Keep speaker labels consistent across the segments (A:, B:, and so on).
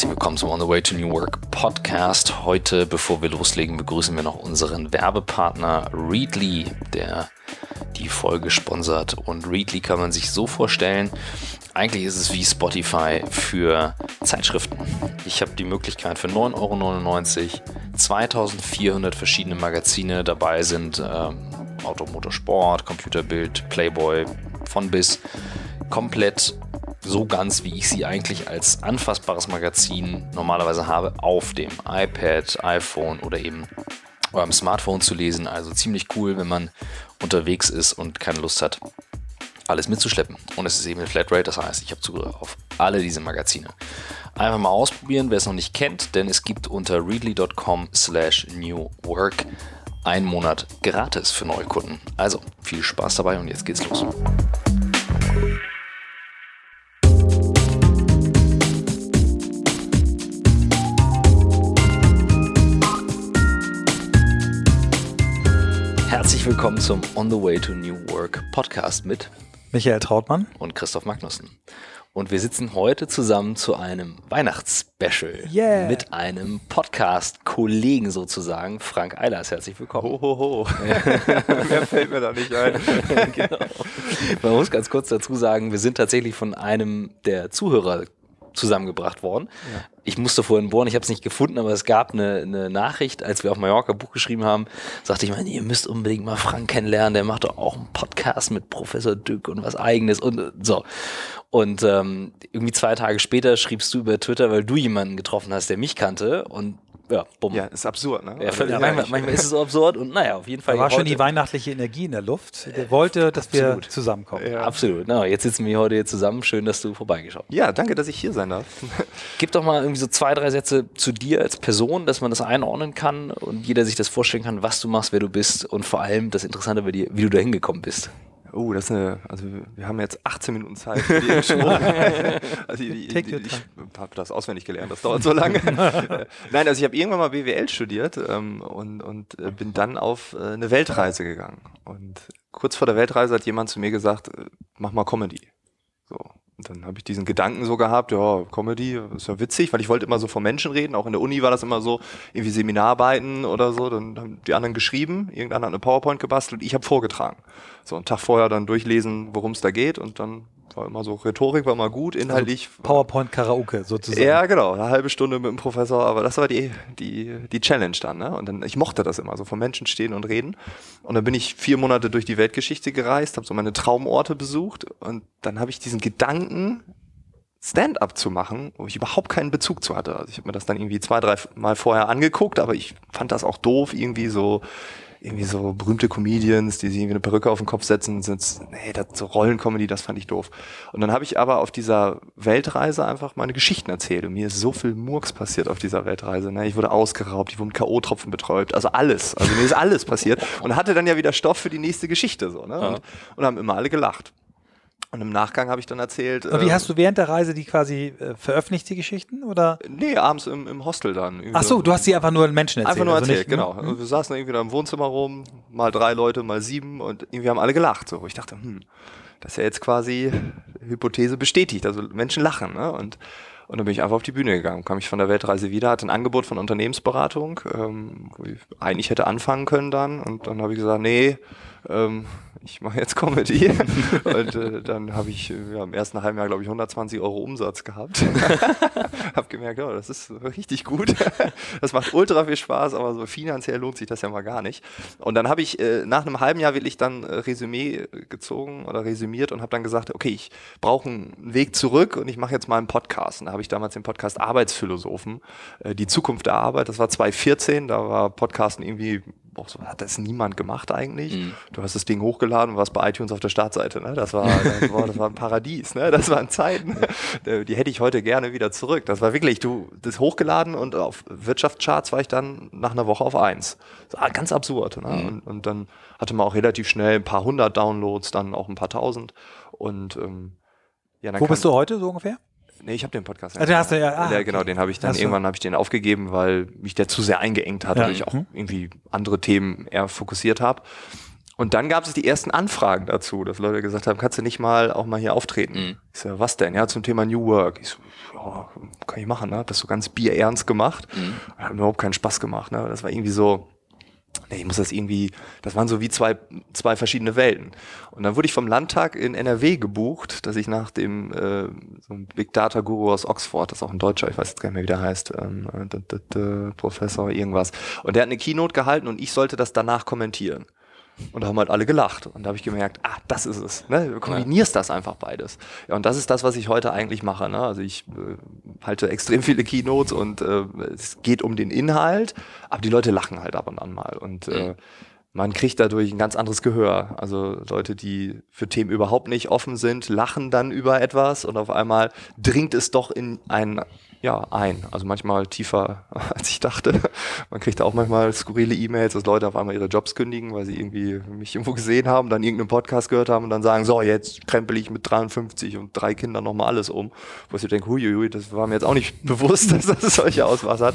A: Herzlich willkommen zum On the Way to New Work Podcast. Heute, bevor wir loslegen, begrüßen wir noch unseren Werbepartner Readly, der die Folge sponsert. Und Readly kann man sich so vorstellen, eigentlich ist es wie Spotify für Zeitschriften. Ich habe die Möglichkeit für 9,99 Euro 2400 verschiedene Magazine. Dabei sind ähm, Auto, Motorsport, Computerbild, Playboy, von bis komplett so ganz, wie ich sie eigentlich als anfassbares Magazin normalerweise habe, auf dem iPad, iPhone oder eben eurem Smartphone zu lesen. Also ziemlich cool, wenn man unterwegs ist und keine Lust hat, alles mitzuschleppen. Und es ist eben eine Flatrate, das heißt, ich habe Zugriff auf alle diese Magazine. Einfach mal ausprobieren, wer es noch nicht kennt, denn es gibt unter readly.com slash new work einen Monat gratis für neue Kunden. Also viel Spaß dabei und jetzt geht's los. Herzlich willkommen zum On the Way to New Work Podcast mit
B: Michael Trautmann
A: und Christoph Magnussen. Und wir sitzen heute zusammen zu einem Weihnachtsspecial
B: Yeah.
A: mit einem Podcast-Kollegen sozusagen, Frank Eilers. Herzlich willkommen.
C: Ho, ho, ho. Mehr fällt mir da nicht ein.
A: genau. Man muss ganz kurz dazu sagen, wir sind tatsächlich von einem der Zuhörer zusammengebracht worden. Ich musste vorhin bohren, ich habe es nicht gefunden, aber es gab eine, eine Nachricht, als wir auf Mallorca Buch geschrieben haben, sagte ich, meine, ihr müsst unbedingt mal Frank kennenlernen, der macht doch auch einen Podcast mit Professor Dück und was eigenes und äh, so. Und ähm, irgendwie zwei Tage später schriebst du über Twitter, weil du jemanden getroffen hast, der mich kannte und ja, bumm.
C: Ja, ist absurd, ne?
A: Ja, völlig,
C: Also,
A: manchmal,
C: ich-
A: manchmal ist es so absurd und naja, auf jeden Fall.
B: Da war schon die weihnachtliche Energie in der Luft. Der wollte, dass wir
A: absolut.
B: zusammenkommen.
C: Ja.
A: Absolut. Na, jetzt sitzen wir heute hier zusammen. Schön, dass du vorbeigeschaut hast.
C: Ja, danke, dass ich hier sein darf.
A: Gib doch mal irgendwie so zwei, drei Sätze zu dir als Person, dass man das einordnen kann und jeder sich das vorstellen kann, was du machst, wer du bist und vor allem das Interessante bei dir, wie du da hingekommen bist.
C: Oh, das ist eine, also wir haben jetzt 18 Minuten Zeit für die Intro. also ich, habe das auswendig gelernt, das dauert so lange. Äh, Nein, also ich habe irgendwann mal BWL studiert ähm, und, und äh, bin dann auf äh, eine Weltreise gegangen. Und kurz vor der Weltreise hat jemand zu mir gesagt, äh, mach mal Comedy. So. Dann habe ich diesen Gedanken so gehabt, ja, Comedy ist ja witzig, weil ich wollte immer so von Menschen reden. Auch in der Uni war das immer so, irgendwie Seminararbeiten oder so. Dann haben die anderen geschrieben, irgendeiner hat eine PowerPoint gebastelt, ich habe vorgetragen. So einen Tag vorher dann durchlesen, worum es da geht. Und dann war immer so, Rhetorik war mal gut, inhaltlich.
B: PowerPoint Karaoke sozusagen.
C: Ja, genau, eine halbe Stunde mit dem Professor, aber das war die, die, die Challenge dann, ne? Und dann, ich mochte das immer, so von Menschen stehen und reden. Und dann bin ich vier Monate durch die Weltgeschichte gereist, habe so meine Traumorte besucht und dann habe ich diesen Gedanken, Stand-up zu machen, wo ich überhaupt keinen Bezug zu hatte. Also ich habe mir das dann irgendwie zwei, drei Mal vorher angeguckt, aber ich fand das auch doof, irgendwie so irgendwie so berühmte Comedians, die sich irgendwie eine Perücke auf den Kopf setzen, sind nee, das so Rollencomedy, das fand ich doof. Und dann habe ich aber auf dieser Weltreise einfach meine Geschichten erzählt und mir ist so viel Murks passiert auf dieser Weltreise. Ne? Ich wurde ausgeraubt, ich wurde mit K.O.-Tropfen betäubt, also alles. Also mir ist alles passiert und hatte dann ja wieder Stoff für die nächste Geschichte so. Ne? Und, und haben immer alle gelacht. Und im Nachgang habe ich dann erzählt.
B: Und wie
C: ähm,
B: hast du während der Reise die quasi äh, veröffentlicht, die Geschichten? Oder?
C: Nee, abends im, im Hostel dann.
B: Ach so, du hast sie einfach nur den Menschen erzählt.
C: Einfach nur
B: also
C: erzählt,
B: nicht-
C: genau. Also wir saßen irgendwie da im Wohnzimmer rum, mal drei Leute, mal sieben und irgendwie haben alle gelacht. So. Ich dachte, hm, das ist ja jetzt quasi Hypothese bestätigt. Also Menschen lachen, ne? Und, und dann bin ich einfach auf die Bühne gegangen, kam ich von der Weltreise wieder, hatte ein Angebot von Unternehmensberatung, ähm, wo ich eigentlich hätte anfangen können dann. Und dann habe ich gesagt, nee, ähm, ich mache jetzt Comedy. und äh, dann habe ich äh, ja, im ersten halben Jahr, glaube ich, 120 Euro Umsatz gehabt. habe gemerkt, oh, das ist richtig gut. das macht ultra viel Spaß, aber so finanziell lohnt sich das ja mal gar nicht. Und dann habe ich äh, nach einem halben Jahr wirklich dann äh, Resümee äh, gezogen oder resümiert und habe dann gesagt, okay, ich brauche einen Weg zurück und ich mache jetzt mal einen Podcast. Und da habe ich damals den Podcast Arbeitsphilosophen, äh, die Zukunft der Arbeit, das war 2014, da war Podcasten irgendwie auch so, hat das niemand gemacht eigentlich. Du hast das Ding hochgeladen und warst bei iTunes auf der Startseite. Ne? Das, war, das, war, das war ein Paradies. Ne? Das waren Zeiten, äh, die hätte ich heute gerne wieder zurück. Das war wirklich, du, das hochgeladen und auf Wirtschaftscharts war ich dann nach einer Woche auf eins. Das war ganz absurd. Ne? Und, und dann hatte man auch relativ schnell ein paar hundert Downloads, dann auch ein paar tausend. Und ähm, ja,
B: Wo bist du heute so ungefähr?
C: Nee, ich habe den Podcast.
B: Ah, den hast du ja- ah, okay.
C: genau, den habe ich dann
B: Hast
C: irgendwann habe ich den aufgegeben, weil mich der zu sehr eingeengt hat
B: Ja.
C: und ich auch
B: Mhm.
C: irgendwie andere Themen eher fokussiert habe. Und dann gab es die ersten Anfragen dazu, dass Leute gesagt haben, kannst du nicht mal auch mal hier auftreten?
A: Mhm.
C: Ich so, was denn? Ja, zum Thema New Work. Ich so, ja, kann ich machen, ne? Das so ganz bierernst gemacht.
A: Mhm.
C: Hat mir überhaupt keinen Spaß gemacht, ne? Das war irgendwie so, nee, ich muss das irgendwie, das waren so wie zwei, zwei verschiedene Welten. Und dann wurde ich vom Landtag in NRW gebucht, dass ich nach dem äh, so einem Big Data Guru aus Oxford, das ist auch ein Deutscher, ich weiß jetzt gar nicht mehr, wie der heißt, ähm, äh, d -d -d Professor irgendwas. Und der hat eine Keynote gehalten und ich sollte das danach kommentieren. Und da haben halt alle gelacht. Und da habe ich gemerkt, ah, das ist es. Ne? Du kombinierst das einfach beides. Ja, und das ist das, was ich heute eigentlich mache. Ne? Also ich äh, halte extrem viele Keynotes und äh, es geht um den Inhalt, aber die Leute lachen halt ab und an mal. Und äh, man kriegt dadurch ein ganz anderes Gehör. Also Leute, die für Themen überhaupt nicht offen sind, lachen dann über etwas und auf einmal dringt es doch in ein ja, ein. Also manchmal tiefer, als ich dachte. Man kriegt auch manchmal skurrile E-Mails, dass Leute auf einmal ihre Jobs kündigen, weil sie irgendwie mich irgendwo gesehen haben, dann irgendeinen Podcast gehört haben und dann sagen, so, jetzt krempel ich mit 53 und drei Kindern nochmal alles um. Wo ich denke, huiuiui, das war mir jetzt auch nicht bewusst, dass das solche Ausmaß hat.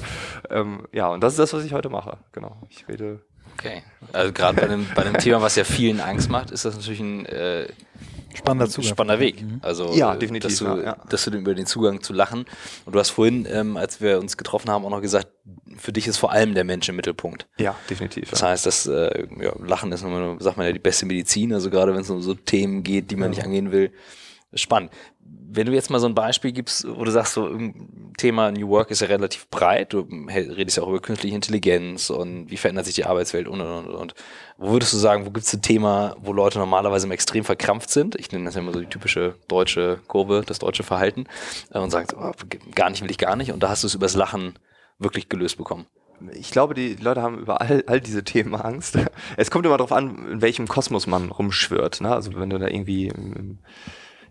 C: Ähm, ja, und das ist das, was ich heute mache. Genau. Ich rede
A: Okay. Also gerade bei einem, bei einem Thema, was ja vielen Angst macht, ist das natürlich ein äh,
B: Spannender Zugang.
A: spannender Weg. Also,
C: Ja, definitiv,
A: Dass du,
C: ja,
A: dass du über den Zugang zu lachen. Und du hast vorhin, ähm, als wir uns getroffen haben, auch noch gesagt, für dich ist vor allem der Mensch im Mittelpunkt.
C: Ja, definitiv.
A: Das
C: ja.
A: heißt, dass äh, ja, Lachen ist, sagt man ja, die beste Medizin. Also gerade wenn es um so Themen geht, die man nicht angehen will. Spannend. Wenn du jetzt mal so ein Beispiel gibst, wo du sagst, so Thema New Work ist ja relativ breit. Du redest ja auch über künstliche Intelligenz und wie verändert sich die Arbeitswelt und und und. und. Wo würdest du sagen, wo gibt es ein Thema, wo Leute normalerweise im extrem verkrampft sind? Ich nenne das ja immer so die typische deutsche Kurve, das deutsche Verhalten äh, und sagst, oh, gar nicht will ich gar nicht. Und da hast du es übers Lachen wirklich gelöst bekommen.
C: Ich glaube, die Leute haben über all, all diese Themen Angst. Es kommt immer darauf an, in welchem Kosmos man rumschwirrt. Ne? Also wenn du da irgendwie im,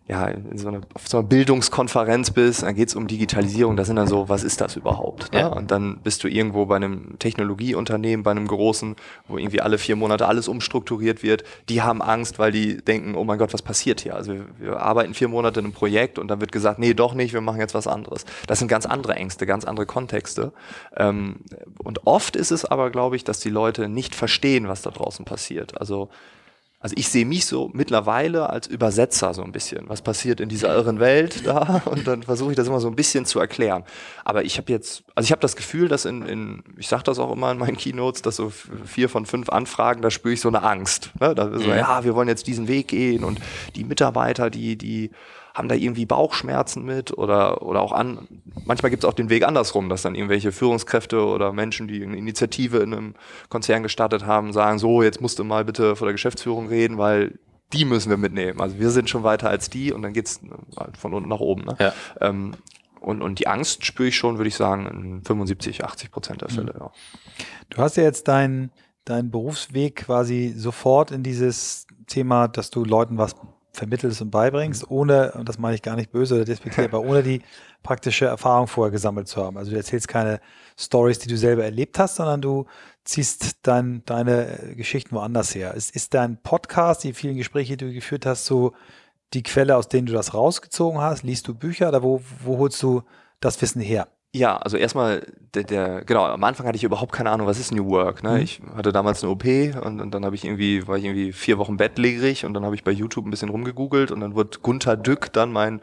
C: ja, in so einer, auf so einer Bildungskonferenz bist, dann geht's um Digitalisierung, da sind dann so, was ist das überhaupt? Ne?
A: Ja.
C: Und dann bist du irgendwo bei einem Technologieunternehmen, bei einem großen, wo irgendwie alle vier Monate alles umstrukturiert wird. Die haben Angst, weil die denken, oh mein Gott, was passiert hier? Also wir, wir arbeiten vier Monate in einem Projekt und dann wird gesagt, nee, doch nicht, wir machen jetzt was anderes. Das sind ganz andere Ängste, ganz andere Kontexte. Ähm, und oft ist es aber, glaube ich, dass die Leute nicht verstehen, was da draußen passiert. Also also ich sehe mich so mittlerweile als Übersetzer so ein bisschen. Was passiert in dieser irren Welt da? Und dann versuche ich das immer so ein bisschen zu erklären. Aber ich habe jetzt, also ich habe das Gefühl, dass in, in ich sage das auch immer in meinen Keynotes, dass so vier von fünf Anfragen, da spüre ich so eine Angst. Ne? Da so,
A: Mhm.
C: ja, wir wollen jetzt diesen Weg gehen und die Mitarbeiter, die, die haben da irgendwie Bauchschmerzen mit oder, oder auch an, manchmal gibt es auch den Weg andersrum, dass dann irgendwelche Führungskräfte oder Menschen, die eine Initiative in einem Konzern gestartet haben, sagen, so, jetzt musst du mal bitte vor der Geschäftsführung reden, weil die müssen wir mitnehmen. Also wir sind schon weiter als die und dann geht's halt von unten nach oben. Ne?
A: Ja.
C: Ähm, und, und die Angst spüre ich schon, würde ich sagen, in 75, 80 Prozent der Fälle. Ja.
B: Du hast ja jetzt deinen deinen Berufsweg quasi sofort in dieses Thema, dass du Leuten was vermittelst und beibringst, ohne, und das meine ich gar nicht böse oder despektiert, aber ohne die praktische Erfahrung vorher gesammelt zu haben. Also du erzählst keine Stories, die du selber erlebt hast, sondern du ziehst dein, deine Geschichten woanders her. Ist, ist dein Podcast, die vielen Gespräche, die du geführt hast, so die Quelle, aus denen du das rausgezogen hast? Liest du Bücher oder wo, wo holst du das Wissen her?
C: Ja, also erstmal, der, der, genau, am Anfang hatte ich überhaupt keine Ahnung, was ist New Work. Ne?
B: Mhm.
C: Ich hatte damals eine OP und, und dann habe ich irgendwie, war ich irgendwie vier Wochen bettlägerig und dann habe ich bei YouTube ein bisschen rumgegoogelt und dann wurde Gunther Dück dann mein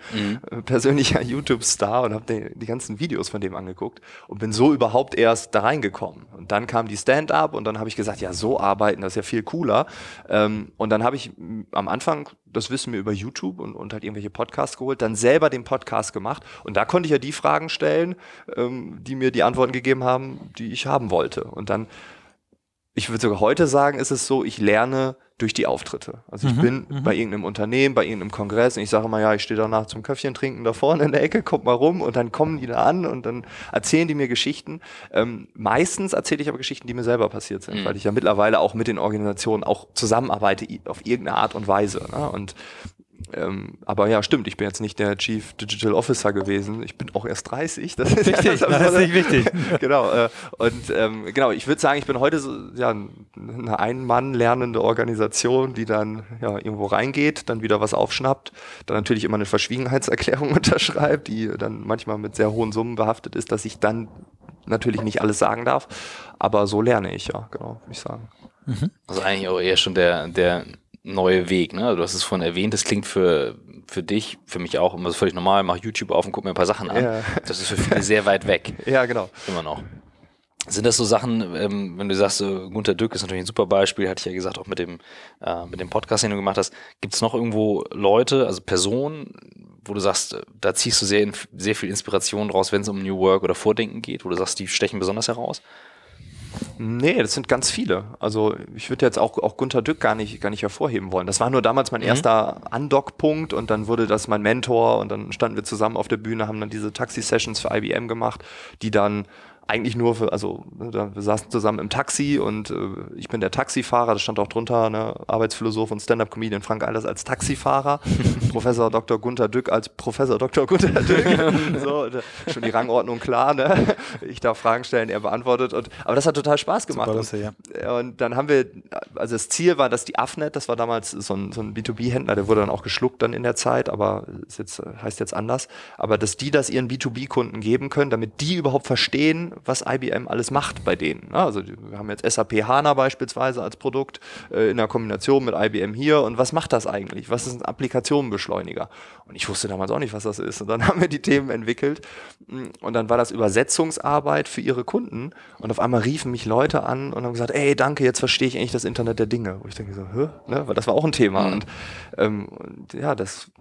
C: äh, persönlicher YouTube-Star und habe die, ganzen Videos von dem angeguckt und bin so überhaupt erst da reingekommen. Und dann kam die Stand-up und dann habe ich gesagt, ja, so arbeiten, das ist ja viel cooler. Ähm, und dann habe ich am Anfang das Wissen mir über YouTube und, und halt irgendwelche Podcasts geholt, dann selber den Podcast gemacht und da konnte ich ja die Fragen stellen, ähm, die mir die Antworten gegeben haben, die ich haben wollte. Und dann, ich würde sogar heute sagen, ist es so, ich lerne durch die Auftritte. Also ich
B: Mhm,
C: bin
B: mhm.
C: bei irgendeinem Unternehmen, bei irgendeinem Kongress und ich sage mal, ja, ich stehe danach zum Köpfchen trinken da vorne in der Ecke, kommt mal rum und dann kommen die da an und dann erzählen die mir Geschichten. Ähm, meistens erzähle ich aber Geschichten, die mir selber passiert sind,
A: Mhm.
C: weil ich ja mittlerweile auch mit den Organisationen auch zusammenarbeite auf irgendeine Art und Weise. Ne? Und ähm, aber ja, stimmt, ich bin jetzt nicht der Chief Digital Officer gewesen. Ich bin auch erst 30. Das ist
B: Wichtig,
C: ja
B: das ist nicht wichtig.
C: genau. Äh, und ähm, genau, ich würde sagen, ich bin heute so, ja, eine Ein-Mann lernende Organisation, die dann ja, irgendwo reingeht, dann wieder was aufschnappt, dann natürlich immer eine Verschwiegenheitserklärung unterschreibt, die dann manchmal mit sehr hohen Summen behaftet ist, dass ich dann natürlich nicht alles sagen darf. Aber so lerne ich, ja, genau, würde ich sagen.
A: Mhm. Also eigentlich auch eher schon der, der neue Weg. Ne? Du hast es vorhin erwähnt, das klingt für, für dich, für mich auch immer so völlig normal, mach YouTube auf und guck mir ein paar Sachen an. Ja. Das ist für viele sehr weit weg.
C: Ja, genau.
A: Immer noch. Sind das so Sachen, ähm, wenn du sagst, Gunter Dück ist natürlich ein super Beispiel, hatte ich ja gesagt, auch mit dem, äh, mit dem Podcast, den du gemacht hast. Gibt es noch irgendwo Leute, also Personen, wo du sagst, da ziehst du sehr, sehr viel Inspiration draus, wenn es um New Work oder Vordenken geht, wo du sagst, die stechen besonders heraus?
C: Nee, das sind ganz viele. Also ich würde jetzt auch, auch Gunter Dück gar nicht, gar nicht hervorheben wollen. Das war nur damals mein mhm. erster Andockpunkt und dann wurde das mein Mentor und dann standen wir zusammen auf der Bühne, haben dann diese Taxi-Sessions für IBM gemacht, die dann eigentlich nur für, also ne, wir saßen zusammen im Taxi und äh, ich bin der Taxifahrer, das stand auch drunter, ne, Arbeitsphilosoph und Stand-Up-Comedian Frank Eilers als Taxifahrer, Professor Dr. Gunther Dück als Professor Dr. Gunther Dück. so, schon die Rangordnung klar, ne? Ich darf Fragen stellen, er beantwortet. Und, aber das hat total Spaß gemacht. Super, das, ja. und, und dann haben wir, also das Ziel war, dass die Afnet, das war damals so ein, so ein B2B-Händler, der wurde dann auch geschluckt dann in der Zeit, aber ist jetzt, heißt jetzt anders, aber dass die das ihren B2B-Kunden geben können, damit die überhaupt verstehen, was IBM alles macht bei denen. Also wir haben jetzt SAP HANA beispielsweise als Produkt äh, in der Kombination mit IBM hier. Und was macht das eigentlich? Was ist ein Applikationenbeschleuniger? Und ich wusste damals auch nicht, was das ist. Und dann haben wir die Themen entwickelt. Und dann war das Übersetzungsarbeit für ihre Kunden. Und auf einmal riefen mich Leute an und haben gesagt, ey, danke, jetzt verstehe ich eigentlich das Internet der Dinge. Wo ich denke so, hä? Ne? Weil das war auch ein Thema. Mhm. Und, ähm, und ja, das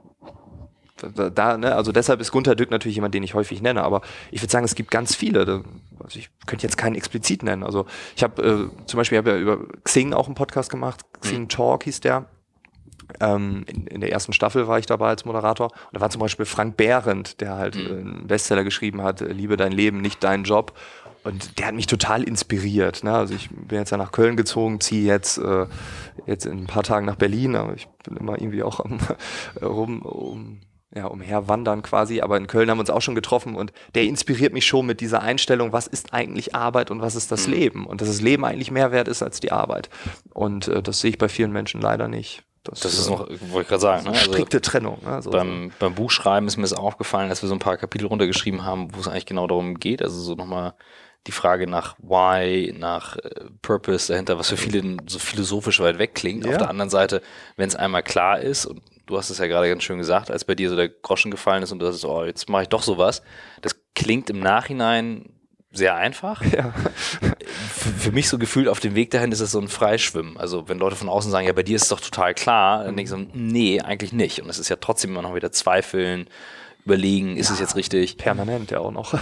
C: da, ne, also deshalb ist Gunther Dück natürlich jemand, den ich häufig nenne, aber ich würde sagen, es gibt ganz viele. Also ich könnte jetzt keinen explizit nennen. Also ich habe äh, zum Beispiel hab ja über Xing auch einen Podcast gemacht, Xing mhm. Talk hieß der. Ähm, in, in, der ersten Staffel war ich dabei als Moderator. Und da war zum Beispiel Frank Behrendt, der halt mhm. einen Bestseller geschrieben hat, Liebe dein Leben, nicht dein Job. Und der hat mich total inspiriert. Ne? Also ich bin jetzt ja nach Köln gezogen, ziehe jetzt, äh, jetzt in ein paar Tagen nach Berlin, aber ich bin immer irgendwie auch am, rum, um ja, umherwandern quasi, aber in Köln haben wir uns auch schon getroffen und der inspiriert mich schon mit dieser Einstellung, was ist eigentlich Arbeit und was ist das mhm. Leben und dass das Leben eigentlich mehr wert ist als die Arbeit. Und äh, das sehe ich bei vielen Menschen leider nicht.
A: Das, das ist noch, wollte ich gerade sagen,
C: ne? Also strikte Trennung. Ne?
A: So, beim, beim Buchschreiben ist mir das aufgefallen, dass wir so ein paar Kapitel runtergeschrieben haben, wo es eigentlich genau darum geht. Also so nochmal die Frage nach Why, nach äh, Purpose dahinter, was für viele so philosophisch weit weg klingt. Ja. Auf der anderen Seite, wenn es einmal klar ist und du hast es ja gerade ganz schön gesagt, als bei dir so der Groschen gefallen ist und du sagst, oh, jetzt mache ich doch sowas. Das klingt im Nachhinein sehr einfach. Ja. Für, für, mich so gefühlt auf dem Weg dahin ist es so ein Freischwimmen. Also wenn Leute von außen sagen, ja, bei dir ist es doch total klar, dann denke ich so, nee, eigentlich nicht. Und es ist ja trotzdem immer noch wieder zweifeln, überlegen, ist ja, es jetzt richtig?
C: Permanent ja auch noch.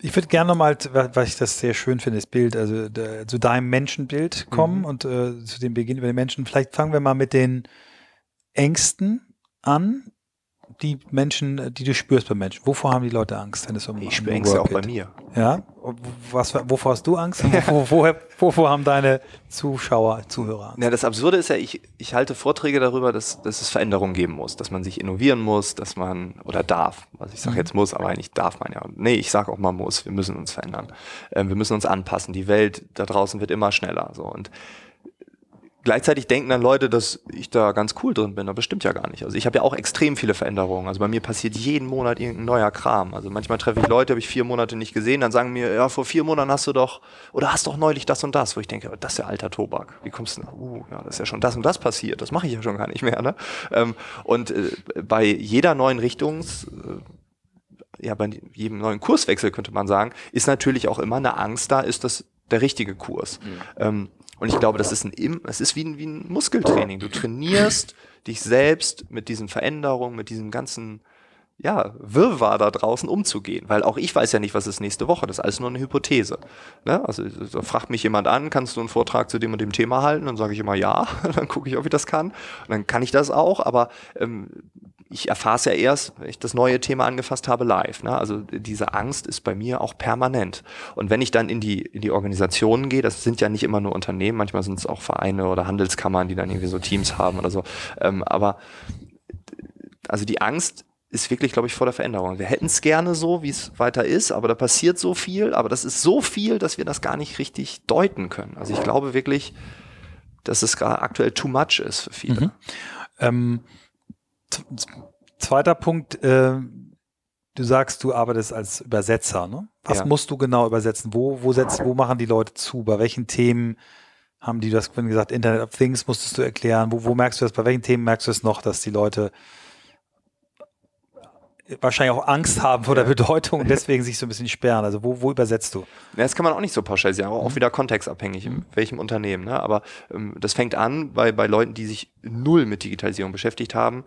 B: Ich würde gerne nochmal, was ich das sehr schön finde, das Bild, also zu deinem Menschenbild kommen mhm. und äh, zu dem Beginn über den Menschen. Vielleicht fangen wir mal mit den Ängsten an, die Menschen, die du spürst bei Menschen? Wovor haben die Leute Angst, wenn es um
C: Ich spüre Ängste auch bei mir.
B: Ja? Was, wovor hast du Angst? Wovor, woher, wovor haben deine Zuschauer, Zuhörer Angst?
C: Ja, das Absurde ist ja, ich, ich halte Vorträge darüber, dass, dass es Veränderungen geben muss, dass man sich innovieren muss, dass man, oder darf, also ich sage mhm. jetzt muss, aber eigentlich darf man ja. Nee, ich sage auch mal muss, wir müssen uns verändern. Ähm, wir müssen uns anpassen. Die Welt da draußen wird immer schneller. So. Und gleichzeitig denken dann Leute, dass ich da ganz cool drin bin, aber das stimmt ja gar nicht. Also ich habe ja auch extrem viele Veränderungen. Also bei mir passiert jeden Monat irgendein neuer Kram. Also manchmal treffe ich Leute, habe ich vier Monate nicht gesehen, dann sagen mir, ja, vor vier Monaten hast du doch, oder hast doch neulich das und das, wo ich denke, das ist ja alter Tobak. Wie kommst du denn? Uh, ja, das ist ja schon das und das passiert. Das mache ich ja schon gar nicht mehr. Ne? Ähm, und äh, bei jeder neuen Richtungs äh, ja, bei jedem neuen Kurswechsel könnte man sagen, ist natürlich auch immer eine Angst da, ist das der richtige Kurs. Mhm. Ähm, und ich glaube, das ist ein, es ist wie ein, wie ein Muskeltraining. Du trainierst dich selbst mit diesen Veränderungen, mit diesem ganzen, ja, Wirrwarr da draußen umzugehen. Weil auch ich weiß ja nicht, was ist nächste Woche. Das ist alles nur eine Hypothese. Ne? Also da fragt mich jemand an, kannst du einen Vortrag zu dem und dem Thema halten? Dann sage ich immer ja. dann gucke ich, ob ich das kann. Und dann kann ich das auch. Aber ähm, ich erfahre es ja erst, wenn ich das neue Thema angefasst habe, live. Ne? Also diese Angst ist bei mir auch permanent. Und wenn ich dann in die, in die Organisationen gehe, das sind ja nicht immer nur Unternehmen, manchmal sind es auch Vereine oder Handelskammern, die dann irgendwie so Teams haben oder so. Ähm, aber also die Angst ist wirklich, glaube ich, vor der Veränderung. Wir hätten es gerne so, wie es weiter ist, aber da passiert so viel, aber das ist so viel, dass wir das gar nicht richtig deuten können. Also ich glaube wirklich, dass es gerade aktuell too much ist für viele. Mhm. Ähm
B: Zweiter Punkt, äh, du sagst, du arbeitest als Übersetzer. Ne? Was ja. musst du genau übersetzen? Wo, wo, setzt, wo machen die Leute zu? Bei welchen Themen haben die das wenn gesagt, Internet of Things musstest du erklären. Wo, wo merkst du das, bei welchen Themen merkst du es noch, dass die Leute wahrscheinlich auch Angst haben vor der Bedeutung und deswegen sich so ein bisschen sperren. Also wo, wo übersetzt du?
C: Ja, das kann man auch nicht so pauschalisieren, auch mhm. wieder kontextabhängig, in welchem Unternehmen. Ne? Aber ähm, das fängt an bei, bei Leuten, die sich null mit Digitalisierung beschäftigt haben.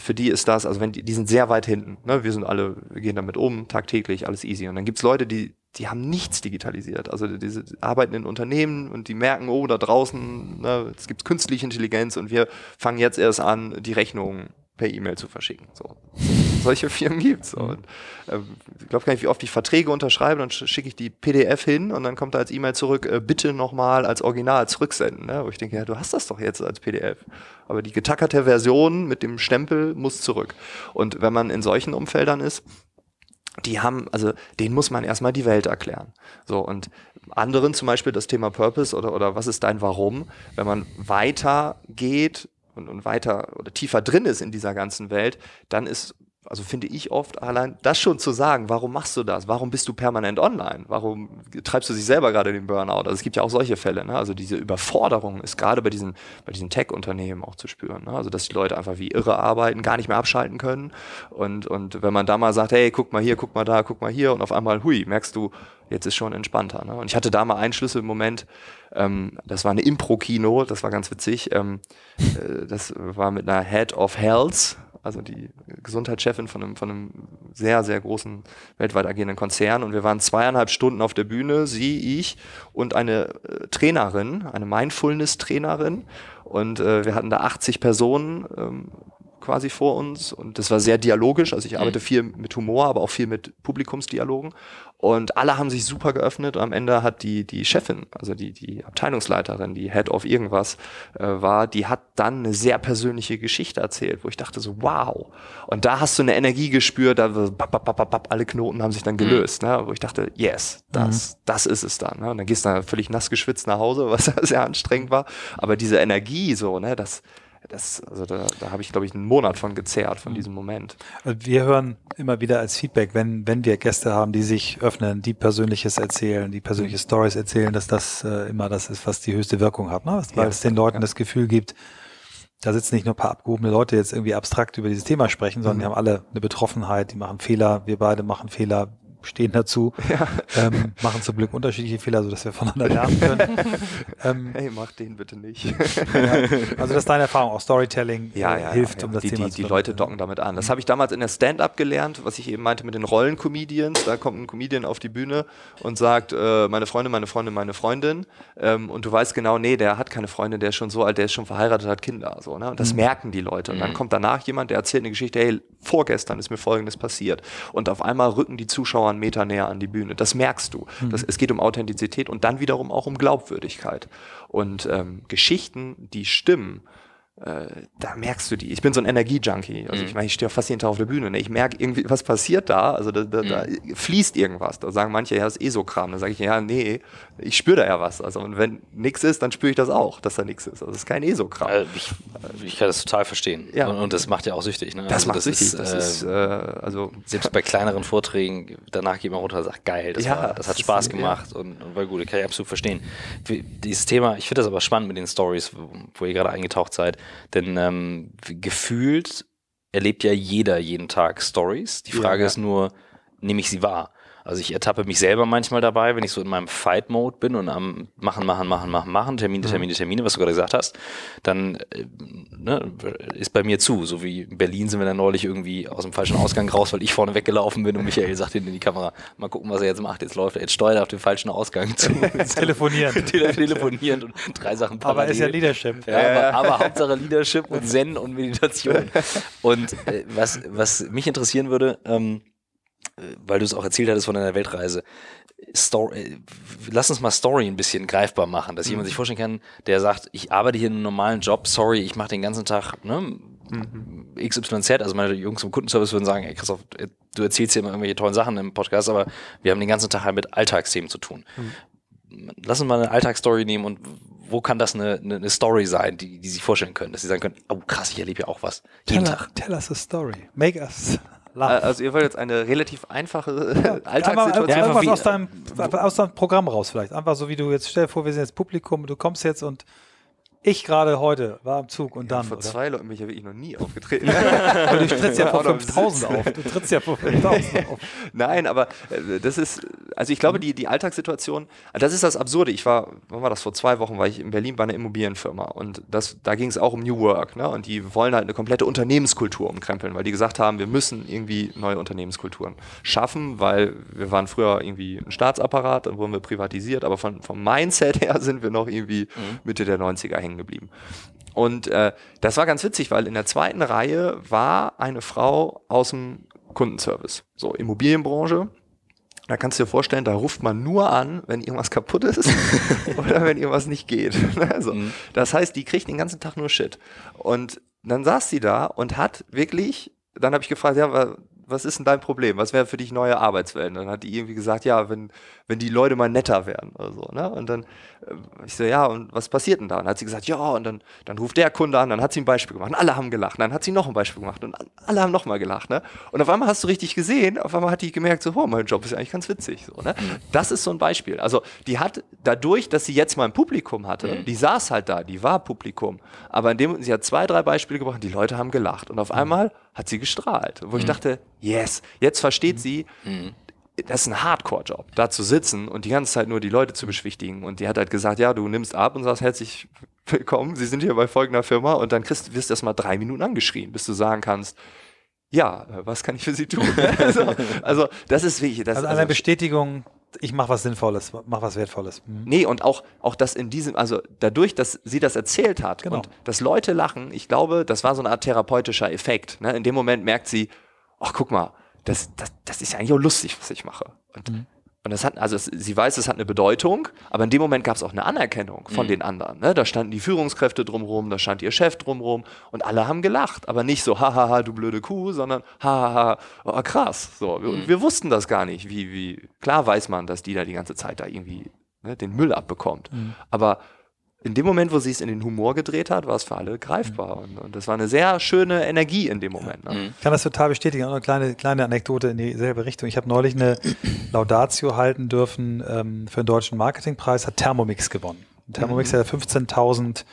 C: Für die ist das, also wenn die, die sind sehr weit hinten. Ne? Wir sind alle, wir gehen damit um, tagtäglich, alles easy. Und dann gibt's Leute, die die haben nichts digitalisiert. Also diese arbeiten in Unternehmen und die merken, oh, da draußen, ne, es gibt künstliche Intelligenz und wir fangen jetzt erst an, die Rechnungen per E-Mail zu verschicken. So. Solche Firmen gibt's. So. Und, äh, ich glaube gar nicht, wie oft ich Verträge unterschreibe, dann schicke ich die PDF hin und dann kommt da als E-Mail zurück, äh, bitte nochmal als Original zurücksenden. Ne? Wo ich denke, ja, du hast das doch jetzt als PDF. Aber die getackerte Version mit dem Stempel muss zurück. Und wenn man in solchen Umfeldern ist, die haben, also denen muss man erstmal die Welt erklären. So, und anderen zum Beispiel das Thema Purpose oder, oder was ist dein Warum, wenn man weiter geht und, und weiter oder tiefer drin ist in dieser ganzen Welt, dann ist also finde ich oft allein das schon zu sagen, warum machst du das? Warum bist du permanent online? Warum treibst du dich selber gerade den Burnout? Also es gibt ja auch solche Fälle, ne? Also diese Überforderung ist gerade bei diesen, bei diesen Tech-Unternehmen auch zu spüren. Ne? Also dass die Leute einfach wie irre arbeiten, gar nicht mehr abschalten können. Und, und wenn man da mal sagt, hey, guck mal hier, guck mal da, guck mal hier und auf einmal, hui, merkst du, jetzt ist schon entspannter. Ne? Und ich hatte da mal einen Schlüsselmoment, ähm, das war eine Impro-Kino, das war ganz witzig. Ähm, äh, das war mit einer Head of Health also die Gesundheitschefin von einem, von einem sehr, sehr großen weltweit agierenden Konzern. Und wir waren zweieinhalb Stunden auf der Bühne, sie, ich und eine äh, Trainerin, eine Mindfulness-Trainerin. Und äh, wir hatten da 80 Personen ähm, quasi vor uns und das war sehr dialogisch. Also ich mhm. arbeite viel mit Humor, aber auch viel mit Publikumsdialogen. Und alle haben sich super geöffnet. Und am Ende hat die, die Chefin, also die, die Abteilungsleiterin, die Head of irgendwas äh, war, die hat dann eine sehr persönliche Geschichte erzählt, wo ich dachte so, wow. Und da hast du eine Energie gespürt, da bap, bap, bap, bap, alle Knoten haben sich dann mhm. gelöst, mhm. ne? wo ich dachte, yes, das, mhm. das ist es dann. Ne? Und dann gehst du da völlig nass geschwitzt nach Hause, was sehr anstrengend war. Aber diese Energie so, ne, das, das, also da, da habe ich, glaube ich, einen Monat von gezehrt, von mhm. diesem Moment.
B: Wir hören immer wieder als Feedback, wenn, wenn wir Gäste haben, die sich öffnen, die Persönliches erzählen, die persönliche mhm. Stories erzählen, dass das äh, immer das ist, was die höchste Wirkung hat, ne? weil ja, es den Leuten ja. das Gefühl gibt, da sitzen nicht nur ein paar abgehobene Leute jetzt irgendwie abstrakt über dieses Thema sprechen, sondern mhm. die haben alle eine Betroffenheit, die machen Fehler, wir beide machen Fehler, stehen dazu, ja. ähm, machen zum Glück unterschiedliche Fehler, sodass wir voneinander lernen können.
C: ähm, hey, mach den bitte nicht. ja,
B: also das ist deine Erfahrung, auch Storytelling
C: ja, äh, hilft, um das die, Thema die, zu Die Leute docken damit an. Das habe ich damals in der Stand-Up gelernt, was ich eben meinte mit den Rollen-Comedians. Da kommt ein Comedian auf die Bühne und sagt, äh, meine Freundin, meine Freundin, meine Freundin. Ähm, und du weißt genau, nee, der hat keine Freundin, der ist schon so alt, der ist schon verheiratet, hat Kinder. So, ne? Und das mhm. merken die Leute. Und dann mhm. kommt danach jemand, der erzählt eine Geschichte, hey, vorgestern ist mir Folgendes passiert. Und auf einmal rücken die Zuschauer einen Meter näher an die Bühne. Das merkst du. Mhm. Das, es geht um Authentizität und dann wiederum auch um Glaubwürdigkeit. Und ähm, Geschichten, die stimmen, äh, da merkst du die. Ich bin so ein Energiejunkie. Also mhm. ich meine, ich stehe fast jeden Tag auf der Bühne. Ne? Ich merke irgendwie, was passiert da. Also da, da, mhm. da, fließt irgendwas. Da sagen manche, ja, das ist eh so Kram. Da sage ich, ja, nee, ich spüre da ja was. Also und wenn nichts ist, dann spüre ich das auch, dass da nichts ist. Also das ist kein ESO-Kram. Also
A: ich, ich, kann das total verstehen. Ja. Und, und, das macht ja auch süchtig. Ne?
C: Das also macht das süchtig. Ist, das äh, ist, äh, also
A: selbst bei kleineren Vorträgen, danach geht man runter und sagt, geil, das, ja, war, das hat Spaß ist, gemacht ja. und, und war gut. Das kann ich absolut verstehen. Dieses Thema, ich finde das aber spannend mit den Stories, wo, wo ihr gerade eingetaucht seid. Denn ähm, gefühlt erlebt ja jeder jeden Tag Stories. Die Frage ja. ist nur, nehme ich sie wahr? Also ich ertappe mich selber manchmal dabei, wenn ich so in meinem Fight-Mode bin und am machen, machen, machen, machen, machen, Termine, mhm. Termine, Termine, was du gerade gesagt hast, dann äh, ne, ist bei mir zu. So wie in Berlin sind wir dann neulich irgendwie aus dem falschen Ausgang raus, weil ich vorne weggelaufen bin und Michael sagt in die Kamera, mal gucken, was er jetzt macht. Jetzt läuft er, jetzt steuert er auf den falschen Ausgang zu.
B: telefonieren.
A: Tele telefonieren und drei Sachen
B: parallel. Aber ist ja Leadership.
A: Ja, aber, aber Hauptsache Leadership und Zen und Meditation. Und äh, was, was mich interessieren würde, ähm, weil du es auch erzählt hattest von deiner Weltreise. Story, äh, lass uns mal Story ein bisschen greifbar machen, dass mhm. jemand sich vorstellen kann, der sagt, ich arbeite hier in einem normalen Job, sorry, ich mache den ganzen Tag ne, mhm. XYZ, also meine Jungs im Kundenservice würden sagen, ey Christoph, äh, du erzählst hier immer irgendwelche tollen Sachen im Podcast, aber wir haben den ganzen Tag halt mit Alltagsthemen zu tun. Mhm. Lass uns mal eine Alltagsstory nehmen und wo kann das eine, eine, eine Story sein, die, die sich vorstellen können, dass sie sagen können, oh krass, ich erlebe ja auch was. Jeden
B: tell,
A: Tag.
B: Tell us a story. Make us Love.
C: Also ihr wollt jetzt eine relativ einfache
B: Einfach,
C: Alltagssituation.
A: Ja, einfach
B: irgendwas
A: wie-
B: aus deinem, aus deinem Programm raus vielleicht. Einfach so wie du jetzt, stell dir vor, wir sind jetzt Publikum, du kommst jetzt und ich gerade heute war am Zug und dann.
C: Vor
B: oder?
C: zwei Leuten bin ich ja wirklich noch nie aufgetreten.
B: Du trittst ja vor
C: Auch noch im
B: 5000 auf. Du trittst ja vor 5000 auf.
C: Nein, aber äh, das ist, also ich glaube, die, die Alltagssituation, das ist das Absurde. Ich war, wann war das, vor zwei Wochen war ich in Berlin bei einer Immobilienfirma und das, da ging es auch um New Work. Ne? Und die wollen halt eine komplette Unternehmenskultur umkrempeln, weil die gesagt haben, wir müssen irgendwie neue Unternehmenskulturen schaffen, weil wir waren früher irgendwie ein Staatsapparat, dann wurden wir privatisiert, aber von, vom Mindset her sind wir noch irgendwie Mitte der 90er hängen geblieben. Und äh, das war ganz witzig, weil in der zweiten Reihe war eine Frau aus dem Kundenservice, so Immobilienbranche. Da kannst du dir vorstellen, da ruft man nur an, wenn irgendwas kaputt ist oder wenn irgendwas nicht geht. Also, Das heißt, die kriegt den ganzen Tag nur Shit. Und dann saß sie da und hat wirklich, dann habe ich gefragt, ja, was ist denn dein Problem? Was wäre für dich neue Arbeitswelten? Dann hat die irgendwie gesagt, ja, wenn, wenn die Leute mal netter wären oder so. Ne? Und dann, äh, ich so, ja, und was passiert denn da? Und dann hat sie gesagt, ja, und dann, dann ruft der Kunde an, dann hat sie ein Beispiel gemacht. Und alle haben gelacht. Dann hat sie noch ein Beispiel gemacht und alle haben nochmal gelacht. Ne? Und auf einmal hast du richtig gesehen, auf einmal hat die gemerkt, so, oh, mein Job ist ja eigentlich ganz witzig. So, ne? Das ist so ein Beispiel. Also die hat dadurch, dass sie jetzt mal ein Publikum hatte, die saß halt da, die war Publikum. Aber in dem, sie hat zwei, drei Beispiele gebracht, die Leute haben gelacht. Und auf einmal hat sie gestrahlt. Wo ich dachte, yes, jetzt versteht sie, das ist ein Hardcore-Job, da zu sitzen und die ganze Zeit nur die Leute zu beschwichtigen. Und die hat halt gesagt, ja, du nimmst ab und sagst herzlich willkommen, Sie sind hier bei folgender Firma und dann kriegst, wirst du erst mal drei Minuten angeschrien, bis du sagen kannst, ja, äh, was kann ich für Sie tun? also, also das ist wichtig. Das,
B: Also eine Bestätigung, ich mache was Sinnvolles, mache was Wertvolles. Mhm.
C: Nee, und auch, auch das in diesem, also dadurch, dass sie das erzählt hat
B: Genau.
C: und dass Leute lachen, ich glaube, das war so eine Art therapeutischer Effekt. Ne? In dem Moment merkt sie, ach guck mal, das, das, das ist ja eigentlich auch lustig, was ich mache. Und, und das hat, also es, sie weiß, es hat eine Bedeutung, aber in dem Moment gab es auch eine Anerkennung von den anderen. Ne? Da standen die Führungskräfte drumrum, da stand ihr Chef drumrum und alle haben gelacht, aber nicht so, hahaha, du blöde Kuh, sondern hahaha, oh, krass. So, und wir wussten das gar nicht, wie, wie, klar weiß man, dass die da die ganze Zeit da irgendwie ne, den Müll abbekommt. Aber in dem Moment, wo sie es in den Humor gedreht hat, war es für alle greifbar. Und, und das war eine sehr schöne Energie in dem Moment. Ne?
B: Ich kann das total bestätigen. Auch eine kleine, kleine Anekdote in dieselbe Richtung. Ich habe neulich eine Laudatio halten dürfen ähm, für den Deutschen Marketingpreis, hat Thermomix gewonnen. Thermomix hat 15.000